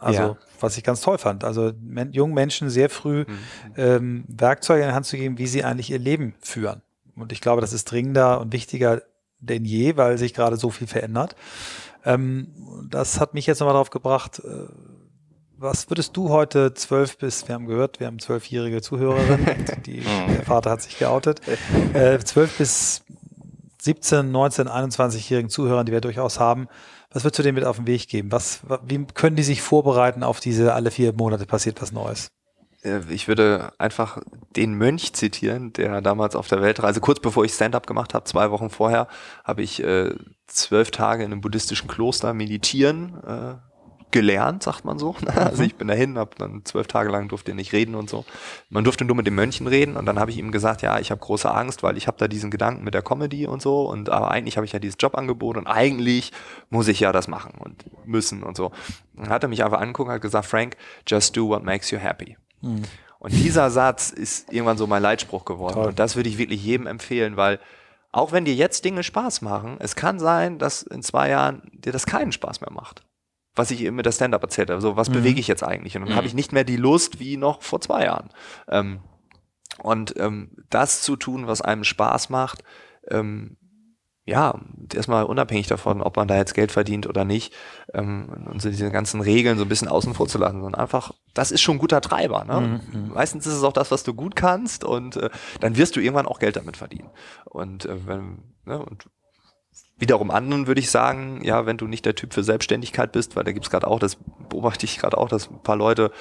B: Also, ja. was ich ganz toll fand. Also, men jungen Menschen sehr früh mhm. ähm, Werkzeuge in die Hand zu geben, wie sie eigentlich ihr Leben führen. Und ich glaube, das ist dringender und wichtiger denn je, weil sich gerade so viel verändert. Ähm, das hat mich jetzt nochmal darauf gebracht, äh, was würdest du heute zwölf bis, wir haben gehört, wir haben zwölfjährige Zuhörerin, die, der Vater hat sich geoutet, äh, zwölf äh, bis 17, 19, 21-jährigen Zuhörern, die wir durchaus haben, was würdest du denen mit auf den Weg geben? Was, wie können die sich vorbereiten auf diese alle vier Monate passiert was Neues?
C: Äh, ich würde einfach den Mönch zitieren, der damals auf der Weltreise, kurz bevor ich Stand-up gemacht habe, zwei Wochen vorher, habe ich äh, zwölf Tage in einem buddhistischen Kloster meditieren äh, gelernt, sagt man so. Also ich bin dahin, habe dann zwölf Tage lang durfte nicht reden und so. Man durfte nur mit den Mönchen reden und dann habe ich ihm gesagt, ja, ich habe große Angst, weil ich habe da diesen Gedanken mit der Comedy und so und aber eigentlich habe ich ja dieses Jobangebot und eigentlich muss ich ja das machen und müssen und so. Dann hat er mich einfach angeguckt und hat gesagt, Frank, just do what makes you happy. Mhm. Und dieser Satz ist irgendwann so mein Leitspruch geworden. Toll. Und das würde ich wirklich jedem empfehlen, weil auch wenn dir jetzt Dinge Spaß machen, es kann sein, dass in zwei Jahren dir das keinen Spaß mehr macht was ich eben mit der Stand-up erzählt habe. Also was mhm. bewege ich jetzt eigentlich? Und dann mhm. habe ich nicht mehr die Lust wie noch vor zwei Jahren. Ähm, und ähm, das zu tun, was einem Spaß macht, ähm, ja, erstmal unabhängig davon, ob man da jetzt Geld verdient oder nicht, ähm, und so diese ganzen Regeln so ein bisschen außen vor zu lassen, sondern einfach, das ist schon ein guter Treiber. Ne? Mhm. mhm. Meistens ist es auch das, was du gut kannst und äh, dann wirst du irgendwann auch Geld damit verdienen. Und, äh, wenn, ne, und Wiederum anderen würde ich sagen, ja, wenn du nicht der Typ für Selbstständigkeit bist, weil da gibt's gerade auch, das beobachte ich gerade auch, dass ein paar Leute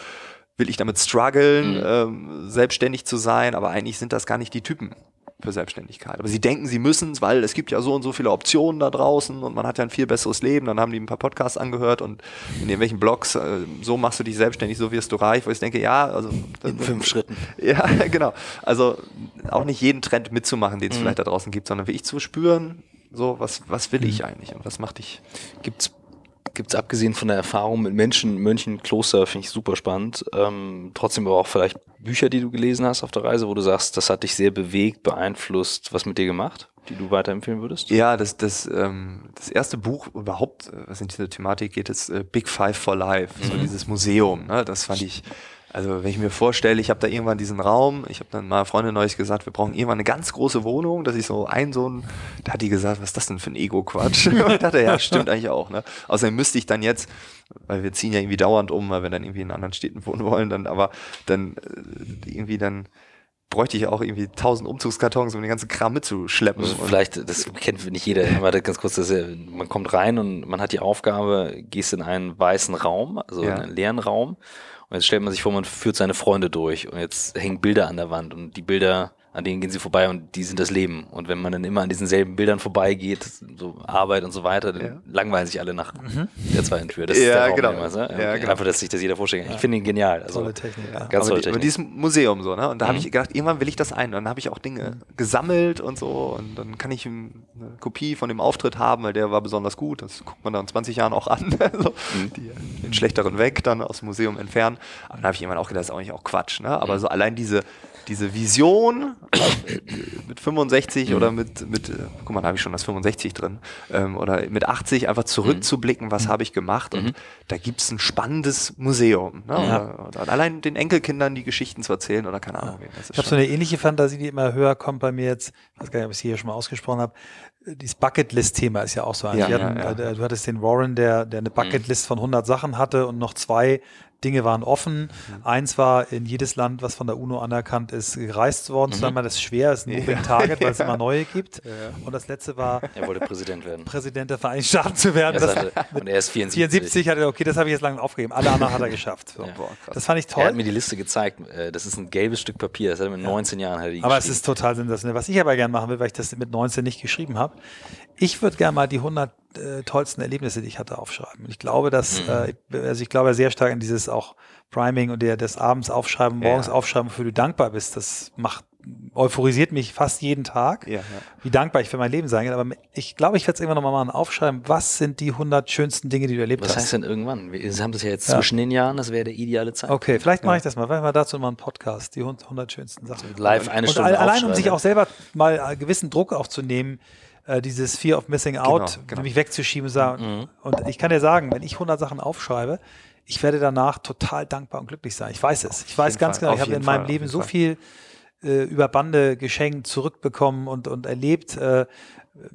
C: will ich damit strugglen, mhm. ähm, selbstständig zu sein, aber eigentlich sind das gar nicht die Typen für Selbstständigkeit. Aber sie denken, sie müssen es, weil es gibt ja so und so viele Optionen da draußen und man hat ja ein viel besseres Leben. Dann haben die ein paar Podcasts angehört und in irgendwelchen Blogs, äh, so machst du dich selbstständig, so wirst du reich, wo ich denke, ja, also
B: in fünf Schritten.
C: Ja, genau. Also auch nicht jeden Trend mitzumachen, den es mhm. vielleicht da draußen gibt, sondern wirklich zu spüren, so, was, was will ich mhm. eigentlich und was macht dich?
A: Gibt's gibt es abgesehen von der Erfahrung mit Menschen, Mönchen, Kloster, finde ich super spannend. Ähm, trotzdem aber auch vielleicht Bücher, die du gelesen hast auf der Reise, wo du sagst, das hat dich sehr bewegt, beeinflusst, was mit dir gemacht, die du weiterempfehlen würdest?
C: Ja, das, das, ähm, das erste Buch überhaupt, äh, was in diese Thematik geht, ist äh, Big Five for Life, mhm. so dieses Museum. Ne? Das fand ich also wenn ich mir vorstelle, ich habe da irgendwann diesen Raum, ich habe dann mal Freundin neulich gesagt, wir brauchen irgendwann eine ganz große Wohnung, dass ich so ein so ein, da hat die gesagt, was ist das denn für ein Ego-Quatsch? und ich dachte, ja, stimmt eigentlich auch. Ne? Außerdem müsste ich dann jetzt, weil wir ziehen ja irgendwie dauernd um, weil wir dann irgendwie in anderen Städten wohnen wollen, dann aber dann äh, irgendwie dann bräuchte ich auch irgendwie tausend Umzugskartons, um den ganzen Kram mitzuschleppen. Also
A: vielleicht, das kennt nicht jeder, aber ganz kurz, das, man kommt rein und man hat die Aufgabe, gehst in einen weißen Raum, also ja. in einen leeren Raum und jetzt stellt man sich vor, man führt seine Freunde durch und jetzt hängen Bilder an der Wand und die Bilder, an denen gehen sie vorbei und die sind das Leben. Und wenn man dann immer an diesen selben Bildern vorbeigeht, so Arbeit und so weiter, dann ja. langweilen sich alle nach mhm. der zweiten Tür.
C: Das ja, ist genau. Immer,
A: ne? ja, genau. Einfach, dass sich das jeder vorstellen kann. Ich finde ihn genial. Also,
B: tolle Technik, ja.
C: Ganz aber tolle Technik. Und dieses Museum so, ne? Und da mhm. habe ich gedacht, irgendwann will ich das ein. Und dann habe ich auch Dinge mhm. gesammelt und so. Und dann kann ich eine Kopie von dem Auftritt haben, weil der war besonders gut. Das guckt man dann in 20 Jahren auch an. so, mhm. die, den schlechteren weg, dann aus dem Museum entfernen. Aber dann habe ich irgendwann auch gedacht, das ist eigentlich auch Quatsch, ne? Aber mhm. so allein diese diese Vision mit 65 mhm. oder mit, mit, äh, guck mal, da habe ich schon das 65 drin, ähm, oder mit 80 einfach zurückzublicken, was mhm. habe ich gemacht und mhm. da gibt es ein spannendes Museum. Ne? Ja. Oder, oder allein den Enkelkindern die Geschichten zu erzählen oder keine Ahnung. Ja.
B: ich habe so eine ähnliche Fantasie, die immer höher kommt bei mir jetzt, ich weiß gar nicht, ob ich es hier schon mal ausgesprochen habe, dieses Bucketlist-Thema ist ja auch so. Ja, hatten, ja, ja. Du hattest den Warren, der, der eine mhm. Bucketlist von 100 Sachen hatte und noch zwei Dinge waren offen. Mhm. Eins war in jedes Land, was von der UNO anerkannt ist, gereist worden. Mhm. Zweimal das ist schwer, ist ein Moving Target, weil es immer neue gibt. Ja. Und das letzte war.
A: Er wollte Präsident werden.
B: Präsident der Vereinigten Staaten zu werden.
A: Er hatte, und er ist 74.
B: 74 hat er, okay, das habe ich jetzt lange aufgegeben. Alle anderen hat er geschafft. So. Ja. Boah, das fand ich toll.
A: Er hat mir die Liste gezeigt. Äh, das ist ein gelbes Stück Papier. Das hat er mit 19 Jahren
B: hat er Aber es ist total sensationell. Was ich aber gerne machen will, weil ich das mit 19 nicht geschrieben habe, Ich würde gerne mal die 100 äh, tollsten Erlebnisse, die ich hatte, aufschreiben. Und ich glaube, dass,
A: Mhm.
B: äh, also ich glaube sehr stark an dieses auch Priming und der des Abends aufschreiben, morgens
C: Ja.
B: aufschreiben, wofür du dankbar bist. Das macht, euphorisiert mich fast jeden Tag,
C: Ja, ja.
B: wie dankbar ich für mein Leben sein kann. Aber ich glaube, ich werde es irgendwann nochmal machen, aufschreiben, was sind die 100 schönsten Dinge, die du erlebt
A: Was
B: hast.
A: heißt denn irgendwann? Wir haben das ja jetzt zwischen den Jahren, das wäre der ideale Zeit.
B: Okay, vielleicht mache ich das mal. Vielleicht mal dazu mal einen Podcast, die 100 schönsten Sachen.
A: Live eine
B: und
A: Stunde
B: all- allein, um sich auch selber mal gewissen Druck aufzunehmen, äh, dieses Fear of Missing Out,
C: genau.
B: nämlich wegzuschieben und sagen.
A: Mhm.
B: Und ich kann dir sagen, wenn ich 100 Sachen aufschreibe, ich werde danach total dankbar und glücklich sein. Ich weiß es. Ich weiß ganz
C: Fall,
B: genau, ich habe in meinem
C: Fall,
B: Leben so
C: Fall.
B: viel äh, über Bande geschenkt, zurückbekommen und, und erlebt, äh,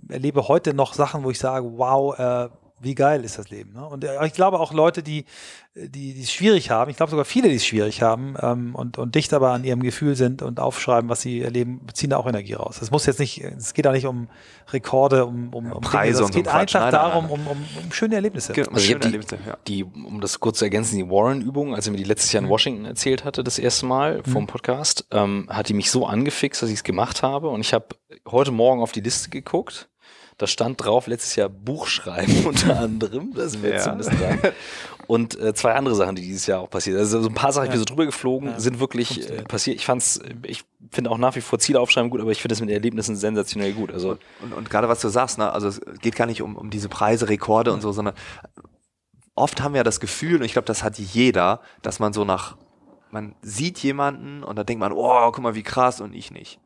B: erlebe heute noch Sachen, wo ich sage, wow, äh, wie geil ist das Leben. Ne? Und äh, ich glaube auch Leute, die die die es schwierig haben, ich glaube sogar viele, die es schwierig haben ähm, und, und dicht aber an ihrem Gefühl sind und aufschreiben, was sie erleben, ziehen da auch Energie raus. Es muss jetzt nicht, es geht auch nicht um Rekorde, um, um, um
C: Preise
B: Dinge,
C: und
B: es
C: so
B: geht
C: Quatsch.
B: einfach
C: nein,
B: darum, um, um, um schöne Erlebnisse.
C: Genau,
A: Also
C: schöne
A: die,
C: Erlebnisse, ja.
A: die, um das kurz zu ergänzen, die Warren-Übung, als er mir die letztes Jahr in Washington erzählt hatte, das erste Mal vom Podcast, ähm, hat die mich so angefixt, dass ich es gemacht habe. Und ich habe heute Morgen auf die Liste geguckt. Da stand drauf letztes Jahr Buchschreiben unter anderem. Da sind wir jetzt
C: Ja.
A: zumindest dran. Und äh, zwei andere Sachen, die dieses Jahr auch passiert. Also so ein paar Sachen, ich bin so drüber geflogen,
B: Ja.
A: sind wirklich äh, passiert. Ich fand's, ich finde auch nach wie vor Ziele aufschreiben gut, aber ich finde es mit den Erlebnissen sensationell gut. Also
C: Und, und gerade was du sagst, ne, also es geht gar nicht um, um diese Preise, Rekorde und so, sondern oft haben wir ja das Gefühl, und ich glaube, das hat jeder, dass man so nach, man sieht jemanden und dann denkt man, oh, guck mal, wie krass und ich nicht.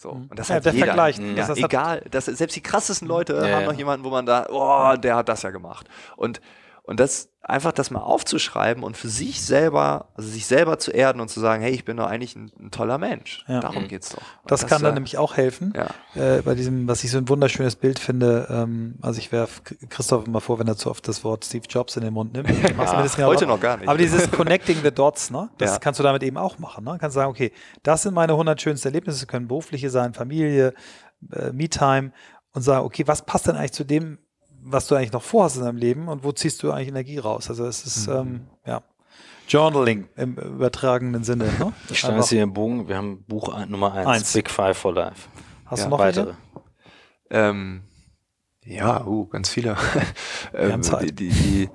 C: So.
B: Mhm.
C: Und das
B: Ja,
C: hat
B: der
C: jeder.
B: Vergleich,
A: Mhm.
C: Ja,
B: das-
C: egal, das, selbst die krassesten Leute
A: Ja,
C: haben noch jemanden, wo man da, oh, der hat das ja gemacht. Und, und das einfach das mal aufzuschreiben und für sich selber, also sich selber zu erden und zu sagen, hey, ich bin doch eigentlich ein, ein toller Mensch.
B: Ja.
C: Darum
A: Mhm.
C: geht's doch. Und
B: Das, kann dann
C: äh,
B: nämlich auch helfen.
C: Ja.
B: Äh, bei diesem, was ich so ein wunderschönes Bild finde, ähm, also ich werfe Christoph immer vor, wenn er zu oft das Wort Steve Jobs in den Mund nimmt. Das genau
C: heute
B: auch.
C: noch gar nicht.
B: Aber dieses Connecting the Dots, ne? Das
C: Ja.
B: kannst du damit eben auch machen. Ne? Kannst sagen, okay, das sind meine 100 schönsten Erlebnisse, das können berufliche sein, Familie, äh, Me-Time und sagen, okay, was passt denn eigentlich zu dem, was du eigentlich noch vorhast in deinem Leben und wo ziehst du eigentlich Energie raus? Also es ist,
C: Mhm.
B: ähm, ja, Journaling im übertragenen Sinne. Ne?
A: ich
B: Einfach-
A: jetzt hier im Bogen, wir haben Buch Nummer eins,
B: Eins.
A: Big Five for Life.
B: Hast
C: Ja,
B: du noch
A: Weitere.
B: welche?
C: Ähm, ja, uh, ganz viele.
B: haben
C: ähm,
B: Zeit.
C: die, die, die,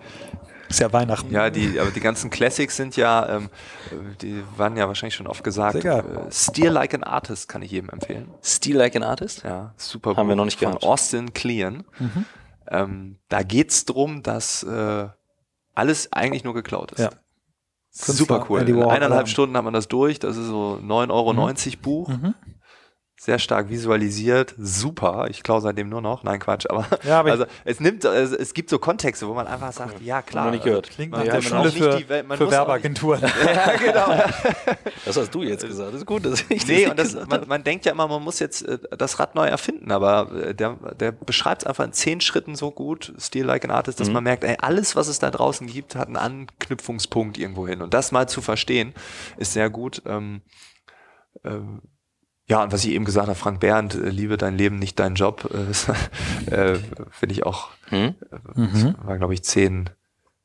B: Ist ja Weihnachten.
C: ja, die, aber die ganzen Classics sind ja, ähm, äh, die waren ja wahrscheinlich schon oft gesagt. Äh, Steer Like an Artist kann ich jedem empfehlen.
A: Steal Like an Artist?
C: Ja, super
A: Haben wir
C: Buch
A: noch nicht
C: von
A: gehabt.
C: Austin Kleon.
B: Mhm.
C: Ähm, da geht's drum, dass äh, alles eigentlich nur geklaut ist.
B: Ja.
C: Super cool. In eineinhalb
B: ähm,
C: Stunden hat man das durch. Das ist so 9,90 Euro Buch.
B: Mhm.
C: Sehr stark visualisiert. Super. Ich klaue seitdem nur noch. Nein, Quatsch. Aber,
B: Ja, aber ich-
C: also, es nimmt, also, es gibt so Kontexte, wo man einfach sagt, ja klar.
A: Noch nicht gehört.
B: Klingt
C: Man
B: nach
C: will
B: der
C: man
B: Schule für,
C: die Welt- man
B: für Werbeagenturen.
C: ja, genau.
A: Das hast du jetzt gesagt. Das ist gut, dass ich das
C: Nee,
A: nicht
C: und das, man, man denkt ja immer, man muss jetzt äh, das Rad neu erfinden, aber äh, der, der beschreibt es einfach in zehn Schritten so gut, Steel Like an Artist, dass
A: Mhm.
C: man merkt, ey, alles, was es da draußen gibt, hat einen Anknüpfungspunkt irgendwo hin. Und das mal zu verstehen, ist sehr gut. Ähm, ähm, ja, und was ich eben gesagt habe, Frank Behrendt, äh, liebe dein Leben, nicht dein Job, äh, äh, finde ich auch,
A: Hm?
B: Mhm.
C: war glaube ich zehn,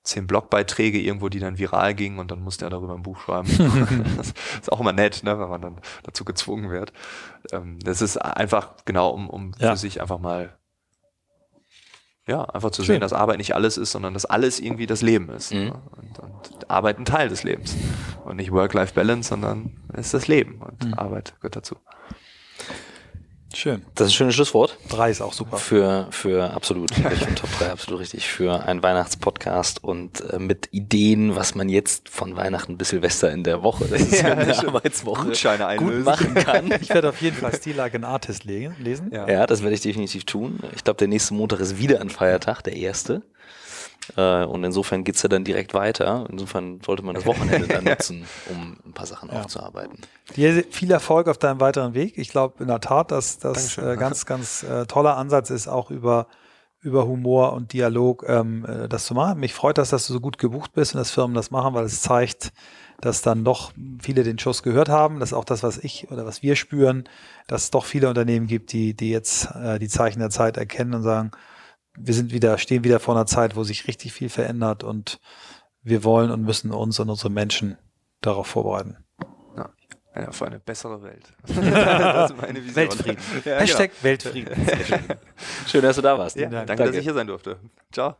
C: zehn Blogbeiträge irgendwo, die dann viral gingen und dann musste er darüber ein Buch schreiben. das ist auch immer nett, ne, wenn man dann dazu gezwungen wird. Ähm, das ist einfach genau, um, um
B: Ja.
C: für sich einfach mal ja, einfach zu
B: Schön.
C: sehen, dass Arbeit nicht alles ist, sondern dass alles irgendwie das Leben ist.
A: Mhm.
C: ne? Und, und Arbeit ein Teil des Lebens. Und nicht Work-Life-Balance, sondern es ist das Leben und
B: Mhm.
C: Arbeit gehört dazu.
B: Schön.
A: Das ist ein schönes Schlusswort.
B: Drei ist auch super.
A: Für, für absolut, ich finde Top 3 absolut richtig, für einen Weihnachtspodcast und äh, mit Ideen, was man jetzt von Weihnachten bis Silvester in der Woche, das ist ja, eine
C: stimmt.
A: Arbeitswoche,
C: Gutscheine
A: gut machen kann.
B: Ich werde auf jeden Fall Steel Like an Artist le- lesen.
C: Ja.
A: Ja, das werde ich definitiv tun. Ich glaube, der nächste Montag ist wieder ein Feiertag, der erste. Äh, und insofern geht's ja dann direkt weiter. Insofern sollte man das Wochenende dann nutzen, um ein paar Sachen
B: Ja.
A: aufzuarbeiten.
B: Dir viel Erfolg auf deinem weiteren Weg. Ich glaube in der Tat, dass das äh, ganz, ganz äh, toller Ansatz ist, auch über, über Humor und Dialog ähm, äh, das zu machen. Mich freut das, dass du so gut gebucht bist und dass Firmen das machen, weil es zeigt, dass dann doch viele den Schuss gehört haben. Das ist auch das, was ich oder was wir spüren, dass es doch viele Unternehmen gibt, die, die jetzt äh, die Zeichen der Zeit erkennen und sagen, wir sind wieder, stehen wieder vor einer Zeit, wo sich richtig viel verändert und wir wollen und müssen uns und unsere Menschen darauf vorbereiten.
C: Ja, für eine bessere Welt.
B: Weltfrieden.
C: Ja,
B: Hashtag Weltfrieden.
A: Schön, dass du da warst.
C: Ja,
B: Dank.
C: danke, dass ich hier sein durfte. Ciao.